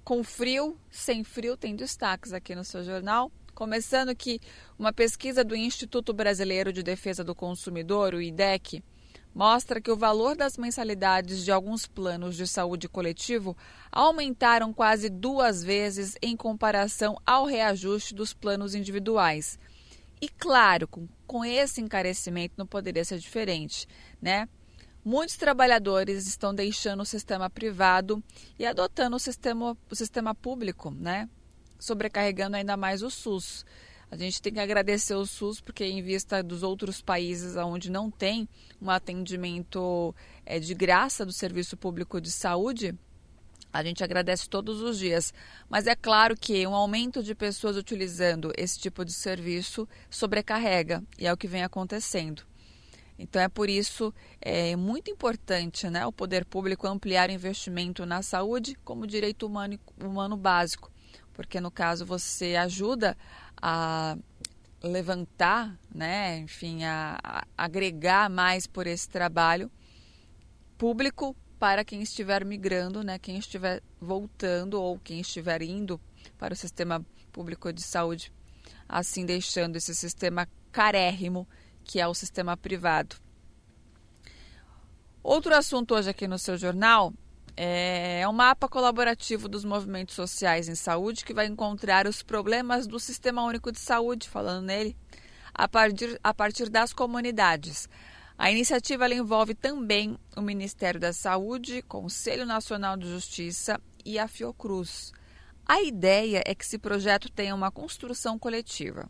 com frio, sem frio, tem destaques aqui no seu jornal. Começando que uma pesquisa do Instituto Brasileiro de Defesa do Consumidor, o IDEC, mostra que o valor das mensalidades de alguns planos de saúde coletivo aumentaram quase duas vezes em comparação ao reajuste dos planos individuais. E claro, com, com esse encarecimento não poderia ser diferente, né? Muitos trabalhadores estão deixando o sistema privado e adotando o sistema, o sistema público, né? Sobrecarregando ainda mais o SUS. A gente tem que agradecer o SUS porque, em vista dos outros países onde não tem um atendimento é, de graça do Serviço Público de Saúde, A gente agradece todos os dias, mas é claro que um aumento de pessoas utilizando esse tipo de serviço sobrecarrega, e é o que vem acontecendo. Então é por isso é muito importante né, o poder público ampliar o investimento na saúde como direito humano, humano básico, porque no caso você ajuda a levantar, né, enfim, a, a agregar mais por esse trabalho público para quem estiver migrando, né, quem estiver voltando ou quem estiver indo para o sistema público de saúde, assim deixando esse sistema carérrimo que é o sistema privado. Outro assunto hoje aqui no seu jornal é o mapa colaborativo dos movimentos sociais em saúde que vai encontrar os problemas do Sistema Único de Saúde, falando nele, a partir, a partir das comunidades. A iniciativa envolve também o Ministério da Saúde, Conselho Nacional de Justiça e a Fiocruz. A ideia é que esse projeto tenha uma construção coletiva.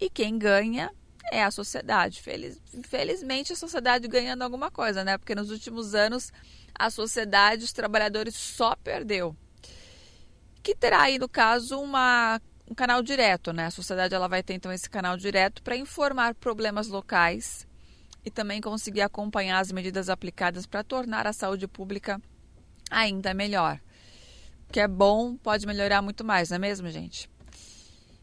E quem ganha é a sociedade. Feliz, felizmente, a sociedade ganhando alguma coisa, né? Porque nos últimos anos a sociedade, os trabalhadores só perdeu. Que terá aí, no caso, uma, um canal direto, né? A sociedade ela vai ter então esse canal direto para informar problemas locais e também conseguir acompanhar as medidas aplicadas para tornar a saúde pública ainda melhor. Que é bom, pode melhorar muito mais, não é mesmo, gente?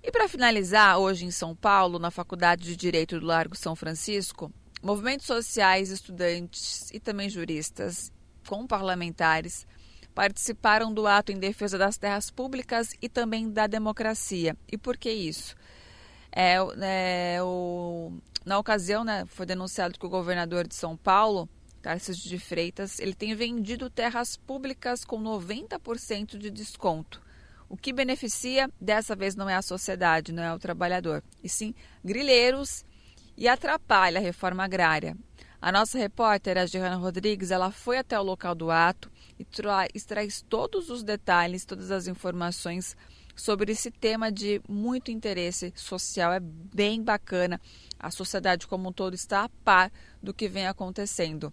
E para finalizar, hoje em São Paulo, na Faculdade de Direito do Largo São Francisco, movimentos sociais, estudantes e também juristas, com parlamentares, participaram do ato em defesa das terras públicas e também da democracia. E por que isso? É, é, o, na ocasião, né, foi denunciado que o governador de São Paulo, Tarcísio de Freitas, ele tem vendido terras públicas com 90% de desconto. O que beneficia dessa vez não é a sociedade, não é o trabalhador, e sim grileiros e atrapalha a reforma agrária. A nossa repórter, a Gerana Rodrigues, ela foi até o local do ato e traz todos os detalhes, todas as informações sobre esse tema de muito interesse social. É bem bacana. A sociedade como um todo está a par do que vem acontecendo.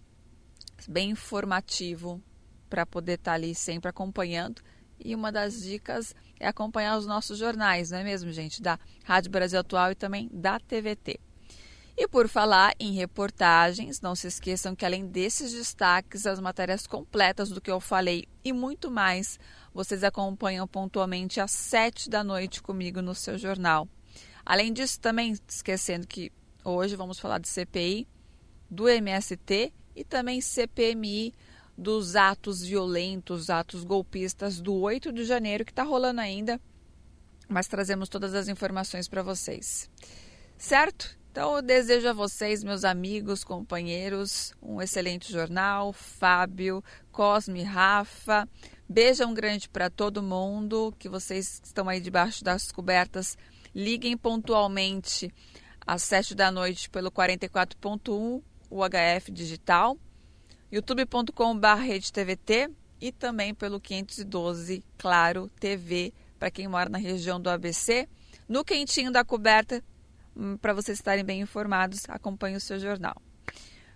Bem informativo para poder estar ali sempre acompanhando e uma das dicas é acompanhar os nossos jornais, não é mesmo, gente? Da Rádio Brasil Atual e também da TVT. E por falar em reportagens, não se esqueçam que além desses destaques, as matérias completas do que eu falei e muito mais, vocês acompanham pontualmente às sete da noite comigo no seu jornal. Além disso, também esquecendo que hoje vamos falar de CPI, do MST e também CPMI dos atos violentos, atos golpistas do 8 de janeiro, que está rolando ainda, mas trazemos todas as informações para vocês. Certo? Então eu desejo a vocês, meus amigos, companheiros, um excelente jornal. Fábio, Cosme, Rafa. Beijão grande para todo mundo. Que vocês estão aí debaixo das cobertas. Liguem pontualmente às 7 da noite pelo 44.1 UHF digital youtube.com.br e também pelo 512 Claro TV para quem mora na região do ABC. No quentinho da coberta, para vocês estarem bem informados, acompanhe o seu jornal.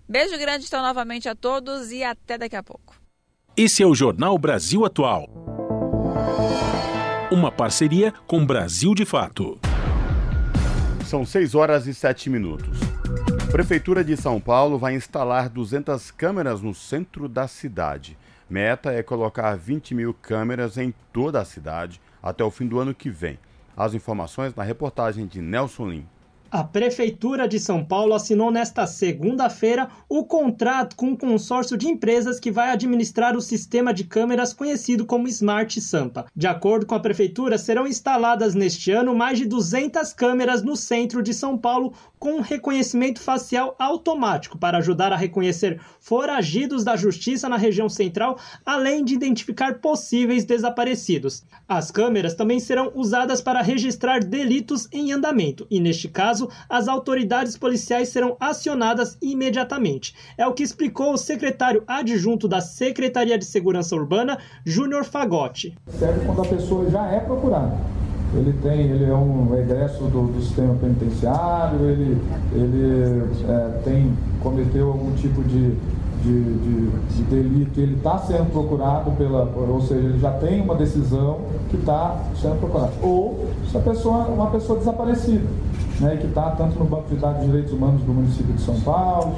Beijo grande então novamente a todos e até daqui a pouco. Esse é o Jornal Brasil Atual. Uma parceria com Brasil de Fato. São 6 horas e 7 minutos. Prefeitura de São Paulo vai instalar 200 câmeras no centro da cidade. Meta é colocar 20 mil câmeras em toda a cidade até o fim do ano que vem. As informações na reportagem de Nelson Lim. A Prefeitura de São Paulo assinou nesta segunda-feira o contrato com um consórcio de empresas que vai administrar o sistema de câmeras conhecido como Smart Sampa. De acordo com a Prefeitura, serão instaladas neste ano mais de 200 câmeras no centro de São Paulo com reconhecimento facial automático para ajudar a reconhecer foragidos da justiça na região central, além de identificar possíveis desaparecidos. As câmeras também serão usadas para registrar delitos em andamento e, neste caso, as autoridades policiais serão acionadas imediatamente. É o que explicou o secretário adjunto da Secretaria de Segurança Urbana, Júnior Fagotti. Serve quando a pessoa já é procurada ele tem, ele é um egresso do, do sistema penitenciário, ele, ele é, tem, cometeu algum tipo de, de, de, de delito ele está sendo procurado pela, ou seja, ele já tem uma decisão que está sendo procurado. Ou se a pessoa uma pessoa desaparecida, né, que está tanto no Banco de Dados de Direitos Humanos do município de São Paulo.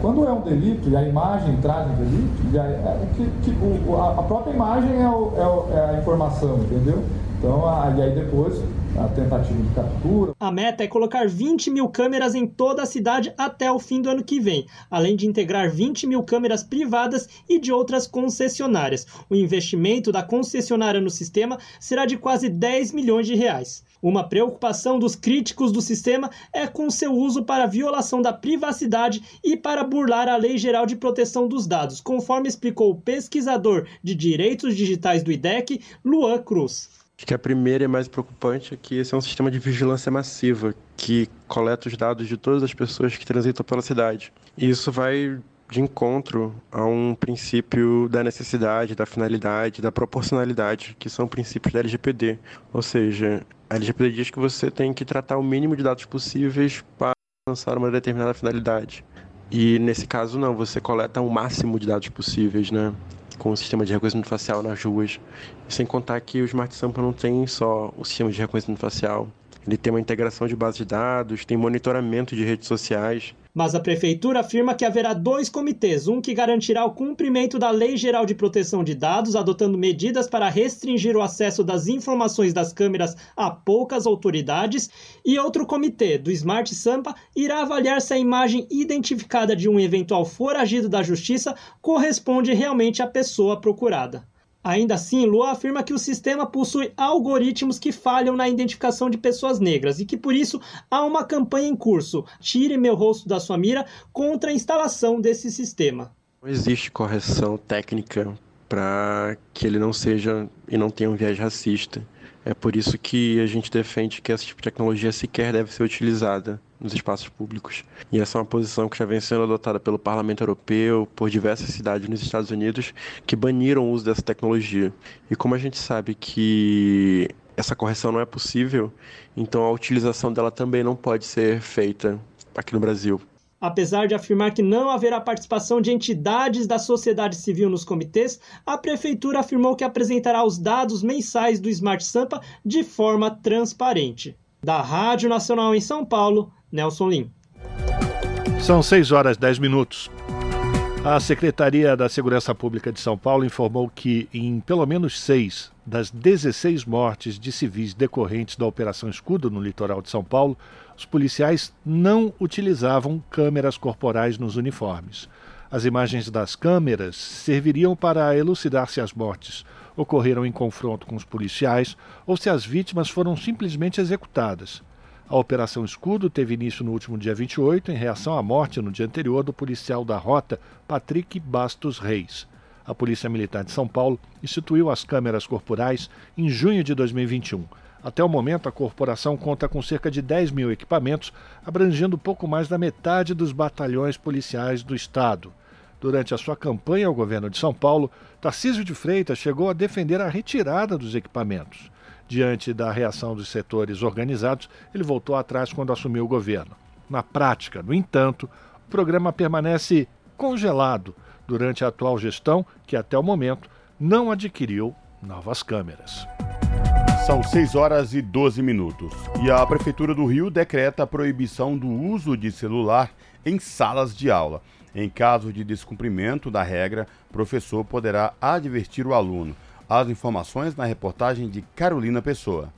Quando é um delito e a imagem traz um delito, é que, que o, a, própria imagem é, o, é, o, é a informação, entendeu? Então, a, e aí depois a tentativa de captura. A meta é colocar 20 mil câmeras em toda a cidade até o fim do ano que vem, além de integrar 20 mil câmeras privadas e de outras concessionárias. O investimento da concessionária no sistema será de quase 10 milhões de reais. Uma preocupação dos críticos do sistema é com seu uso para violação da privacidade e para burlar a Lei Geral de Proteção dos Dados, conforme explicou o pesquisador de direitos digitais do IDEC, Luan Cruz. Acho que a primeira e mais preocupante é que esse é um sistema de vigilância massiva que coleta os dados de todas as pessoas que transitam pela cidade. E isso vai de encontro a um princípio da necessidade, da finalidade, da proporcionalidade, que são princípios da LGPD. Ou seja, a LGPD diz que você tem que tratar o mínimo de dados possíveis para alcançar uma determinada finalidade. E nesse caso não, você coleta o máximo de dados possíveis, né? com o sistema de reconhecimento facial nas ruas. Sem contar que o Smart Sampa não tem só o sistema de reconhecimento facial, ele tem uma integração de bases de dados, tem monitoramento de redes sociais. Mas a prefeitura afirma que haverá dois comitês, um que garantirá o cumprimento da Lei Geral de Proteção de Dados, adotando medidas para restringir o acesso das informações das câmeras a poucas autoridades, e outro comitê, do Smart Sampa, irá avaliar se a imagem identificada de um eventual foragido da justiça corresponde realmente à pessoa procurada. Ainda assim, Lua afirma que o sistema possui algoritmos que falham na identificação de pessoas negras e que por isso há uma campanha em curso, Tire meu rosto da sua mira, contra a instalação desse sistema. Não existe correção técnica para que ele não seja e não tenha um viés racista. É por isso que a gente defende que essa tipo de tecnologia sequer deve ser utilizada nos espaços públicos. E essa é uma posição que já vem sendo adotada pelo Parlamento Europeu, por diversas cidades nos Estados Unidos, que baniram o uso dessa tecnologia. E como a gente sabe que essa correção não é possível, então a utilização dela também não pode ser feita aqui no Brasil. Apesar de afirmar que não haverá participação de entidades da sociedade civil nos comitês, a prefeitura afirmou que apresentará os dados mensais do Smart Sampa de forma transparente. Da Rádio Nacional em São Paulo, Nelson Lim. São 6 horas 10 minutos. A Secretaria da Segurança Pública de São Paulo informou que, em pelo menos seis das 16 mortes de civis decorrentes da Operação Escudo no litoral de São Paulo, os policiais não utilizavam câmeras corporais nos uniformes. As imagens das câmeras serviriam para elucidar se as mortes ocorreram em confronto com os policiais ou se as vítimas foram simplesmente executadas. A Operação Escudo teve início no último dia 28, em reação à morte no dia anterior do policial da rota, Patrick Bastos Reis. A Polícia Militar de São Paulo instituiu as câmeras corporais em junho de 2021. Até o momento, a corporação conta com cerca de 10 mil equipamentos, abrangendo pouco mais da metade dos batalhões policiais do Estado. Durante a sua campanha ao governo de São Paulo, Tarcísio de Freitas chegou a defender a retirada dos equipamentos. Diante da reação dos setores organizados, ele voltou atrás quando assumiu o governo. Na prática, no entanto, o programa permanece congelado durante a atual gestão, que até o momento não adquiriu novas câmeras. São 6 horas e 12 minutos. E a Prefeitura do Rio decreta a proibição do uso de celular em salas de aula. Em caso de descumprimento da regra, o professor poderá advertir o aluno. As informações na reportagem de Carolina Pessoa.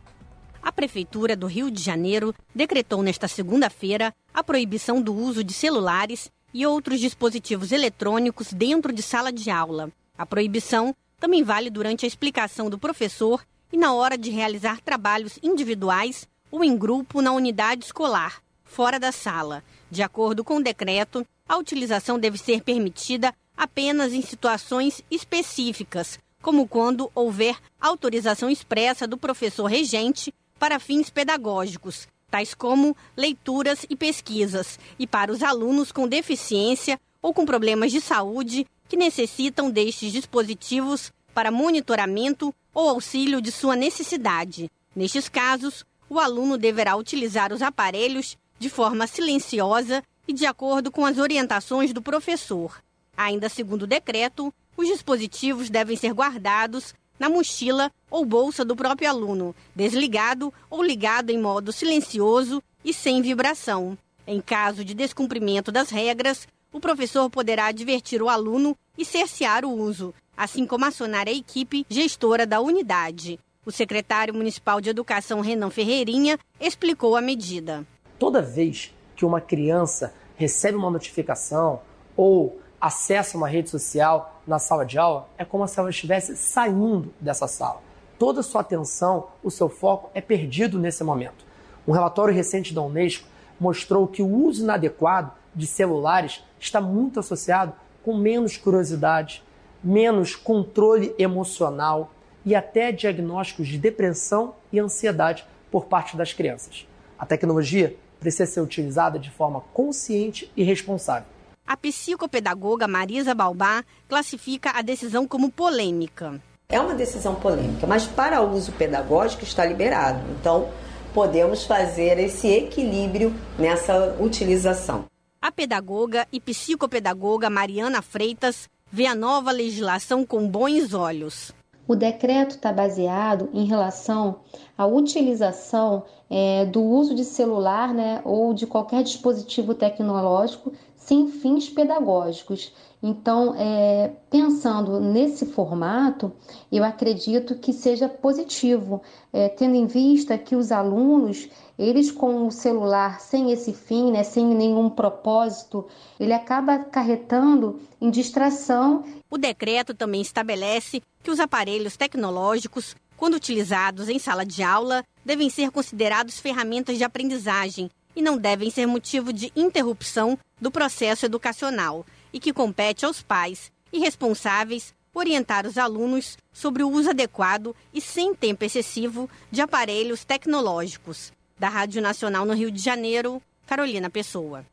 A Prefeitura do Rio de Janeiro decretou nesta segunda-feira a proibição do uso de celulares e outros dispositivos eletrônicos dentro de sala de aula. A proibição também vale durante a explicação do professor e na hora de realizar trabalhos individuais ou em grupo na unidade escolar, fora da sala. De acordo com o decreto, a utilização deve ser permitida apenas em situações específicas, como quando houver autorização expressa do professor regente para fins pedagógicos, tais como leituras e pesquisas, e para os alunos com deficiência ou com problemas de saúde que necessitam destes dispositivos para monitoramento ou auxílio de sua necessidade. Nestes casos, o aluno deverá utilizar os aparelhos de forma silenciosa e de acordo com as orientações do professor. Ainda segundo o decreto, os dispositivos devem ser guardados na mochila ou bolsa do próprio aluno, desligado ou ligado em modo silencioso e sem vibração. Em caso de descumprimento das regras, o professor poderá advertir o aluno e cercear o uso, assim como acionar a equipe gestora da unidade. O secretário municipal de Educação, Renan Ferreirinha, explicou a medida. Toda vez que uma criança recebe uma notificação ou acessa uma rede social na sala de aula, é como se ela estivesse saindo dessa sala. Toda a sua atenção, o seu foco é perdido nesse momento. Um relatório recente da Unesco mostrou que o uso inadequado de celulares está muito associado com menos curiosidade, menos controle emocional e até diagnósticos de depressão e ansiedade por parte das crianças. A tecnologia precisa ser utilizada de forma consciente e responsável. A psicopedagoga Marisa Balbá classifica a decisão como polêmica. É uma decisão polêmica, mas para uso pedagógico está liberado. Então, podemos fazer esse equilíbrio nessa utilização. A pedagoga e psicopedagoga Mariana Freitas vê a nova legislação com bons olhos. O decreto está baseado em relação à utilização é, do uso de celular né, ou de qualquer dispositivo tecnológico sem fins pedagógicos. Então, é, pensando nesse formato, eu acredito que seja positivo, é, tendo em vista que os alunos, eles com o celular sem esse fim, né, sem nenhum propósito, ele acaba acarretando em distração. O decreto também estabelece que os aparelhos tecnológicos, quando utilizados em sala de aula, devem ser considerados ferramentas de aprendizagem e não devem ser motivo de interrupção do processo educacional e que compete aos pais e responsáveis orientar os alunos sobre o uso adequado e sem tempo excessivo de aparelhos tecnológicos. Da Rádio Nacional no Rio de Janeiro, Carolina Pessoa.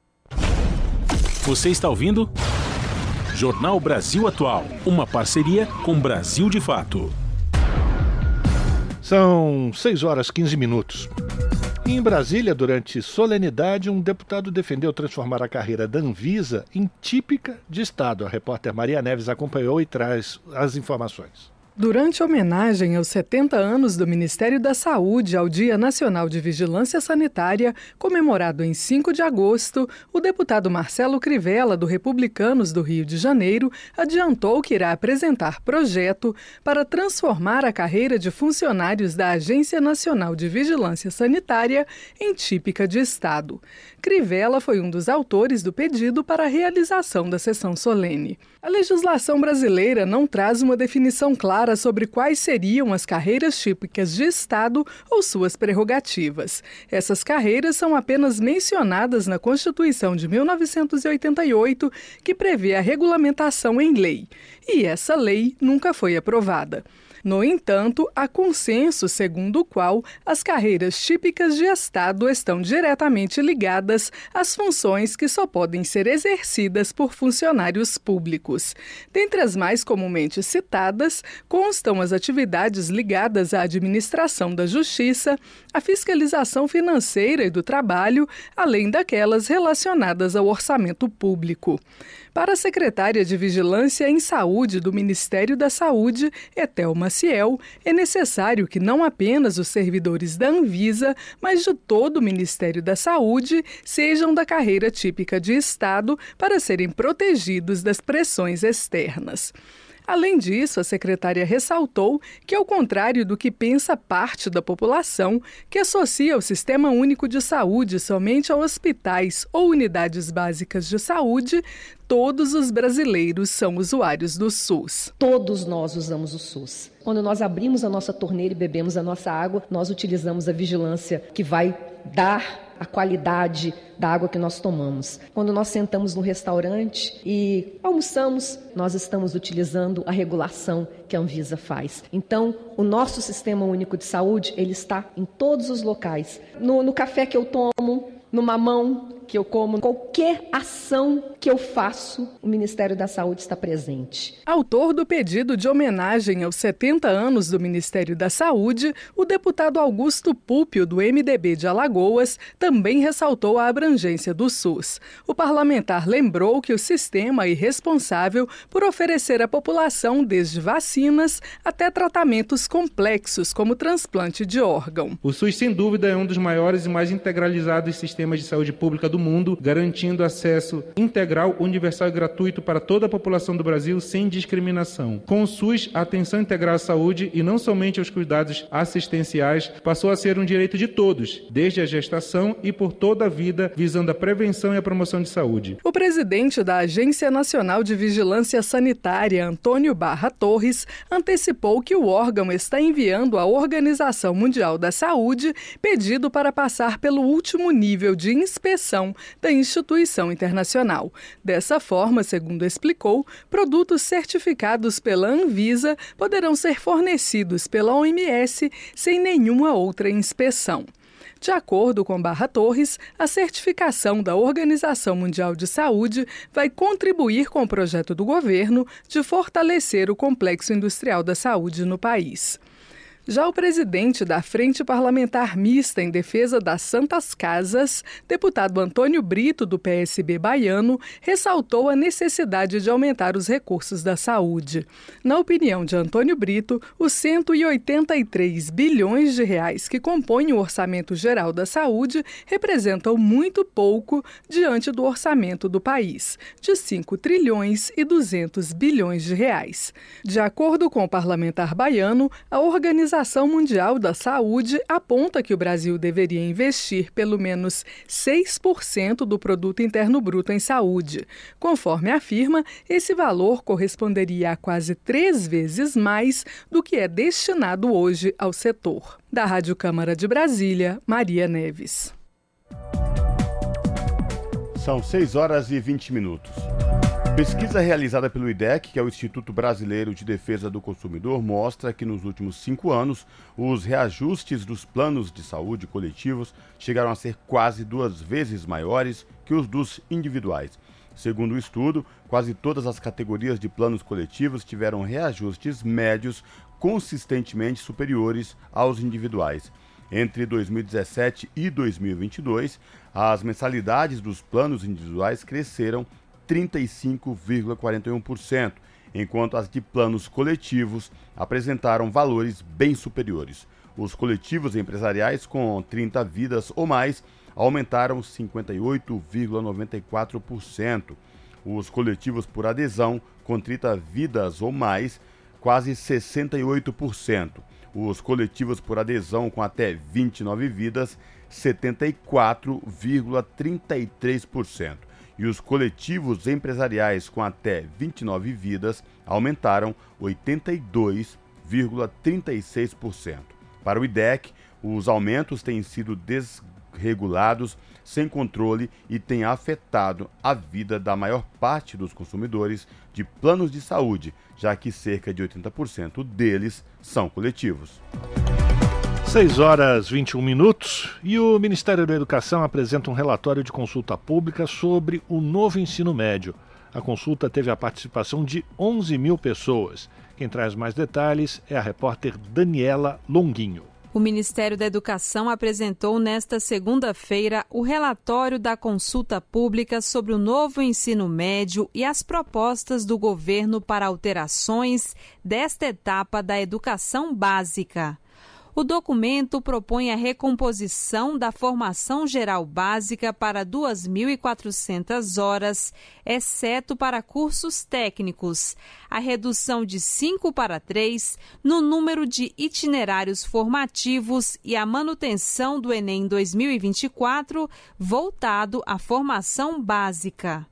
Você está ouvindo? Jornal Brasil Atual, uma parceria com Brasil de Fato. São 6 horas 15 minutos. Em Brasília, durante solenidade, um deputado defendeu transformar a carreira da Anvisa em típica de Estado. A repórter Maria Neves acompanhou e traz as informações. Durante a homenagem aos 70 anos do Ministério da Saúde ao Dia Nacional de Vigilância Sanitária, comemorado em 5 de agosto, o deputado Marcelo Crivella, do Republicanos do Rio de Janeiro, adiantou que irá apresentar projeto para transformar a carreira de funcionários da Agência Nacional de Vigilância Sanitária em típica de Estado. Crivella foi um dos autores do pedido para a realização da sessão solene. A legislação brasileira não traz uma definição clara sobre quais seriam as carreiras típicas de Estado ou suas prerrogativas. Essas carreiras são apenas mencionadas na Constituição de 1988, que prevê a regulamentação em lei. E essa lei nunca foi aprovada. No entanto, há consenso segundo o qual as carreiras típicas de Estado estão diretamente ligadas às funções que só podem ser exercidas por funcionários públicos. Dentre as mais comumente citadas, constam as atividades ligadas à administração da justiça, à fiscalização financeira e do trabalho, além daquelas relacionadas ao orçamento público. Para a secretária de Vigilância em Saúde do Ministério da Saúde, Etel Maciel, é necessário que não apenas os servidores da Anvisa, mas de todo o Ministério da Saúde sejam da carreira típica de Estado para serem protegidos das pressões externas. Além disso, a secretária ressaltou que, ao contrário do que pensa parte da população, que associa o Sistema Único de Saúde somente a hospitais ou unidades básicas de saúde, todos os brasileiros são usuários do SUS. Todos nós usamos o SUS. Quando nós abrimos a nossa torneira e bebemos a nossa água, nós utilizamos a vigilância que vai dar a qualidade da água que nós tomamos. Quando nós sentamos no restaurante e almoçamos, nós estamos utilizando a regulação que a Anvisa faz. Então, o nosso Sistema Único de Saúde, ele está em todos os locais. No, no café que eu tomo, no mamão que eu como, qualquer ação que eu faço, o Ministério da Saúde está presente. Autor do pedido de homenagem aos 70 anos do Ministério da Saúde, o deputado Augusto Púpio, do MDB de Alagoas, também ressaltou a abrangência do SUS. O parlamentar lembrou que o sistema é responsável por oferecer à população desde vacinas até tratamentos complexos, como transplante de órgão. O SUS, sem dúvida, é um dos maiores e mais integralizados sistemas de saúde pública do mundo, garantindo acesso integral, universal e gratuito para toda a população do Brasil sem discriminação. Com o SUS, a atenção integral à saúde e não somente aos cuidados assistenciais passou a ser um direito de todos, desde a gestação e por toda a vida, visando a prevenção e a promoção de saúde. O presidente da Agência Nacional de Vigilância Sanitária, Antônio Barra Torres, antecipou que o órgão está enviando à Organização Mundial da Saúde pedido para passar pelo último nível de inspeção da instituição internacional. Dessa forma, segundo explicou, produtos certificados pela Anvisa poderão ser fornecidos pela OMS sem nenhuma outra inspeção. De acordo com Barra Torres, a certificação da Organização Mundial de Saúde vai contribuir com o projeto do governo de fortalecer o complexo industrial da saúde no país. Já o presidente da Frente Parlamentar Mista em Defesa das Santas Casas, deputado Antônio Brito, do PSB baiano, ressaltou a necessidade de aumentar os recursos da saúde. Na opinião de Antônio Brito, os 183 bilhões de reais que compõem o orçamento geral da saúde representam muito pouco diante do orçamento do país, de 5 trilhões e 200 bilhões de reais. De acordo com o parlamentar baiano, a organização Organização Mundial da Saúde aponta que o Brasil deveria investir pelo menos 6% do produto interno bruto em saúde. Conforme afirma, esse valor corresponderia a quase três vezes mais do que é destinado hoje ao setor. Da Rádio Câmara de Brasília, Maria Neves. São 6 horas e 20 minutos. Pesquisa realizada pelo IDEC, que é o Instituto Brasileiro de Defesa do Consumidor, mostra que nos últimos cinco anos os reajustes dos planos de saúde coletivos chegaram a ser quase duas vezes maiores que os dos individuais. Segundo o estudo, quase todas as categorias de planos coletivos tiveram reajustes médios consistentemente superiores aos individuais. Entre 2017 e 2022, as mensalidades dos planos individuais cresceram 35,41%, enquanto as de planos coletivos apresentaram valores bem superiores. Os coletivos empresariais com 30 vidas ou mais aumentaram 58,94%. Os coletivos por adesão com 30 vidas ou mais, quase 68%. Os coletivos por adesão com até 29 vidas, 74,33% e os coletivos empresariais com até 29 vidas aumentaram 82,36%. Para o IDEC, os aumentos têm sido desregulados, sem controle e têm afetado a vida da maior parte dos consumidores de planos de saúde, já que cerca de 80% deles são coletivos. 6 horas 21 minutos e o Ministério da Educação apresenta um relatório de consulta pública sobre o novo ensino médio. A consulta teve a participação de 11 mil pessoas. Quem traz mais detalhes é a repórter Daniela Longuinho. O Ministério da Educação apresentou nesta segunda-feira o relatório da consulta pública sobre o novo ensino médio e as propostas do governo para alterações desta etapa da educação básica. O documento propõe a recomposição da formação geral básica para 2.400 horas, exceto para cursos técnicos, a redução de 5 para 3 no número de itinerários formativos e a manutenção do Enem 2024 voltado à formação básica.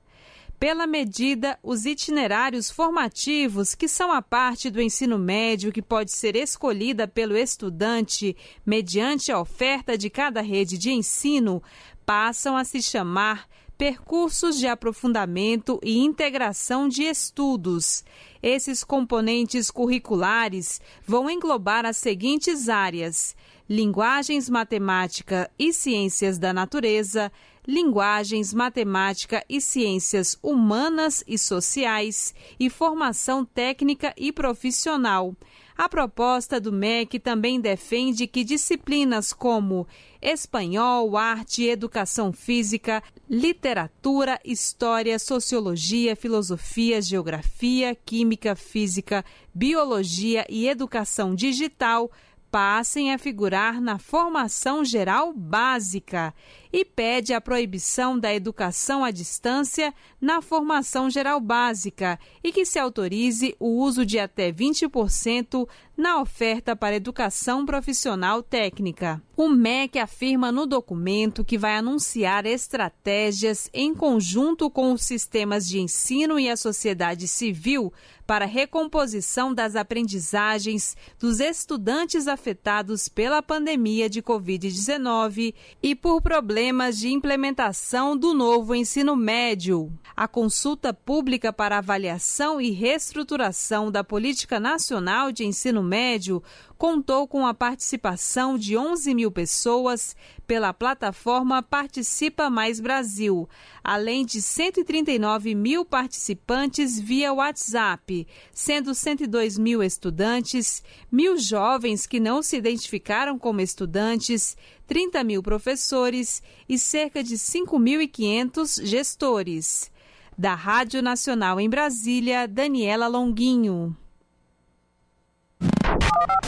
Pela medida, os itinerários formativos, que são a parte do ensino médio que pode ser escolhida pelo estudante mediante a oferta de cada rede de ensino, passam a se chamar percursos de aprofundamento e integração de estudos. Esses componentes curriculares vão englobar as seguintes áreas: linguagens matemática e ciências da natureza, linguagens, matemática e ciências humanas e sociais e formação técnica e profissional. A proposta do MEC também defende que disciplinas como espanhol, arte, educação física, literatura, história, sociologia, filosofia, geografia, química, física, biologia e educação digital passem a figurar na formação geral básica e pede a proibição da educação à distância na formação geral básica e que se autorize o uso de até 20% na oferta para educação profissional técnica. O MEC afirma no documento que vai anunciar estratégias em conjunto com os sistemas de ensino e a sociedade civil para recomposição das aprendizagens dos estudantes afetados pela pandemia de Covid-19 e por problemas de implementação do novo ensino médio. A consulta pública para avaliação e reestruturação da Política Nacional de Ensino Médio contou com a participação de 11 mil pessoas pela plataforma Participa Mais Brasil, além de 139 mil participantes via WhatsApp, sendo 102 mil estudantes, mil jovens que não se identificaram como estudantes, 30 mil professores e cerca de 5.500 gestores. Da Rádio Nacional em Brasília, Daniela Longuinho.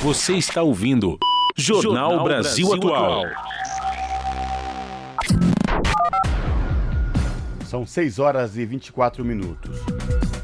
Você está ouvindo Jornal, Jornal Brasil, Brasil Atual. São 6 horas e 24 minutos.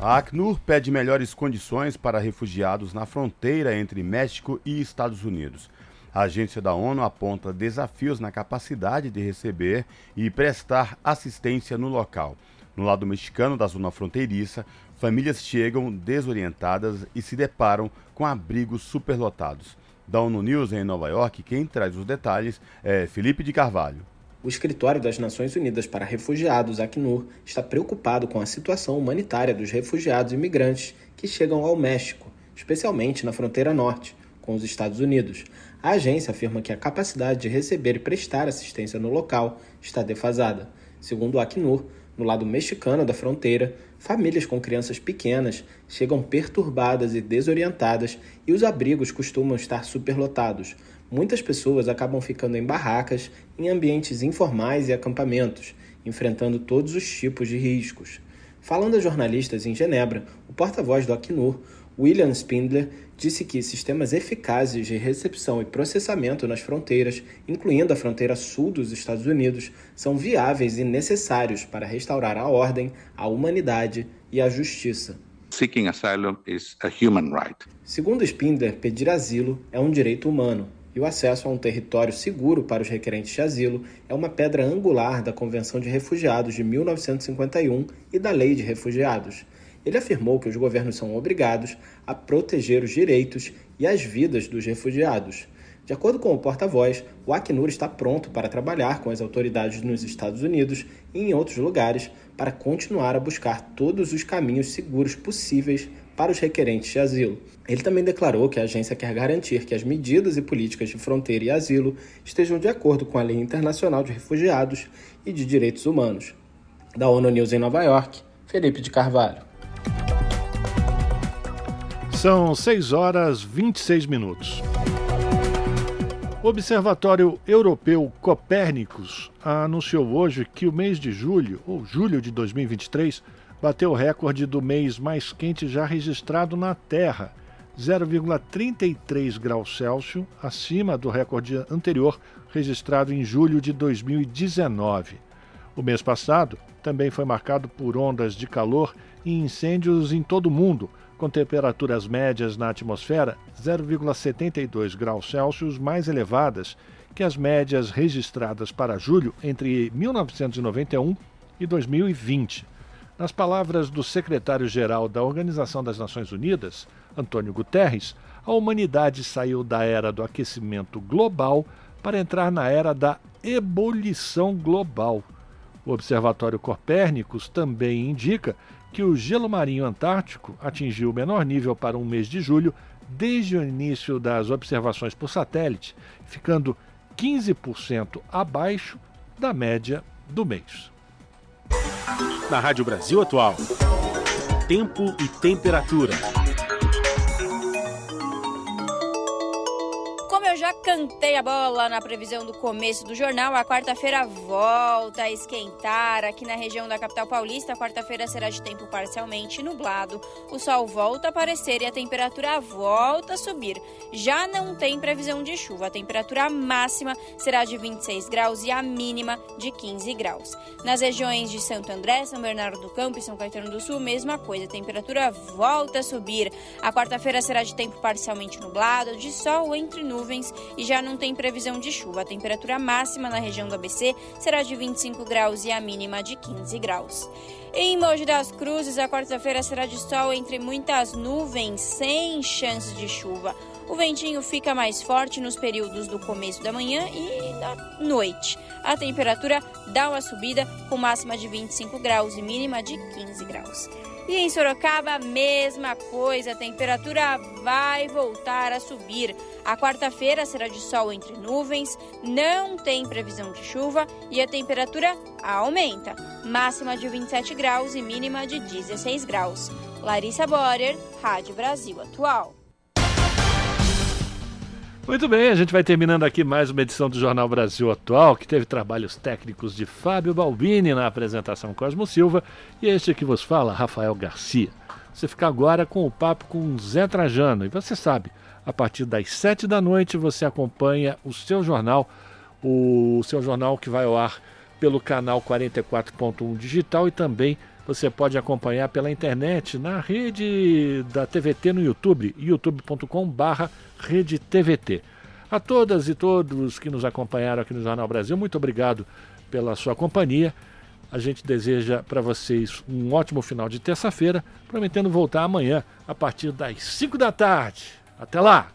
A Acnur pede melhores condições para refugiados na fronteira entre México e Estados Unidos. A agência da ONU aponta desafios na capacidade de receber e prestar assistência no local. No lado mexicano da zona fronteiriça, famílias chegam desorientadas e se deparam com abrigos superlotados. Da ONU News em Nova York, quem traz os detalhes é Felipe de Carvalho. O Escritório das Nações Unidas para Refugiados, Acnur, está preocupado com a situação humanitária dos refugiados e imigrantes que chegam ao México, especialmente na fronteira norte, com os Estados Unidos. A agência afirma que a capacidade de receber e prestar assistência no local está defasada. Segundo o Acnur, no lado mexicano da fronteira, famílias com crianças pequenas chegam perturbadas e desorientadas e os abrigos costumam estar superlotados. Muitas pessoas acabam ficando em barracas, em ambientes informais e acampamentos, enfrentando todos os tipos de riscos. Falando a jornalistas em Genebra, o porta-voz do Acnur, William Spindler, disse que sistemas eficazes de recepção e processamento nas fronteiras, incluindo a fronteira sul dos Estados Unidos, são viáveis e necessários para restaurar a ordem, a humanidade e a justiça. Seeking asylum is a human right. Segundo Spindler, pedir asilo é um direito humano e o acesso a um território seguro para os requerentes de asilo é uma pedra angular da Convenção de Refugiados de 1951 e da Lei de Refugiados. Ele afirmou que os governos são obrigados a proteger os direitos e as vidas dos refugiados. De acordo com o porta-voz, o Acnur está pronto para trabalhar com as autoridades nos Estados Unidos e em outros lugares para continuar a buscar todos os caminhos seguros possíveis para os requerentes de asilo. Ele também declarou que a agência quer garantir que as medidas e políticas de fronteira e asilo estejam de acordo com a Lei Internacional de Refugiados e de Direitos Humanos. Da ONU News em Nova York, Felipe de Carvalho. São 6 horas 26 minutos. O Observatório Europeu Copérnicos anunciou hoje que o mês de julho, ou julho de 2023, bateu o recorde do mês mais quente já registrado na Terra, 0,33 graus Celsius acima do recorde anterior registrado em julho de 2019. O mês passado também foi marcado por ondas de calor e incêndios em todo o mundo, com temperaturas médias na atmosfera 0,72 graus Celsius mais elevadas que as médias registradas para julho entre 1991 e 2020. Nas palavras do secretário-geral da Organização das Nações Unidas, Antônio Guterres, a humanidade saiu da era do aquecimento global para entrar na era da ebulição global. O Observatório Copérnicos também indica que o gelo marinho antártico atingiu o menor nível para um mês de julho desde o início das observações por satélite, ficando 15% abaixo da média do mês. Na Rádio Brasil Atual, tempo e temperatura. Eu já cantei a bola na previsão do começo do jornal, a quarta-feira volta a esquentar aqui na região da capital paulista. A quarta-feira será de tempo parcialmente nublado, o sol volta a aparecer e a temperatura volta a subir. Já não tem previsão de chuva. A temperatura máxima será de 26 graus e a mínima de 15 graus. Nas regiões de Santo André, São Bernardo do Campo e São Caetano do Sul, mesma coisa. A temperatura volta a subir. A quarta-feira será de tempo parcialmente nublado, de sol entre nuvens nuvens e já não tem previsão de chuva. A temperatura máxima na região do ABC será de 25 graus e a mínima de 15 graus. Em Mogi das Cruzes, a quarta-feira será de sol entre muitas nuvens, sem chance de chuva. O ventinho fica mais forte nos períodos do começo da manhã e da noite. A temperatura dá uma subida com máxima de 25 graus e mínima de 15 graus. E em Sorocaba, mesma coisa, a temperatura vai voltar a subir. A quarta-feira será de sol entre nuvens, não tem previsão de chuva e a temperatura aumenta. Máxima de 27 graus e mínima de 16 graus. Larissa Borer, Rádio Brasil Atual. Muito bem, a gente vai terminando aqui mais uma edição do Jornal Brasil Atual, que teve trabalhos técnicos de Fábio Balbini na apresentação Cosmo Silva e este que vos fala, Rafael Garcia. Você fica agora com o papo com Zé Trajano. E você sabe, a partir das sete da noite você acompanha o seu jornal, o seu jornal que vai ao ar pelo canal 44.1 digital e também você pode acompanhar pela internet na rede da TVT no YouTube, youtube.com/barra. A todas e todos que nos acompanharam aqui no Jornal Brasil, muito obrigado pela sua companhia. A gente deseja para vocês um ótimo final de terça-feira, prometendo voltar amanhã a partir das 5 da tarde. Até lá!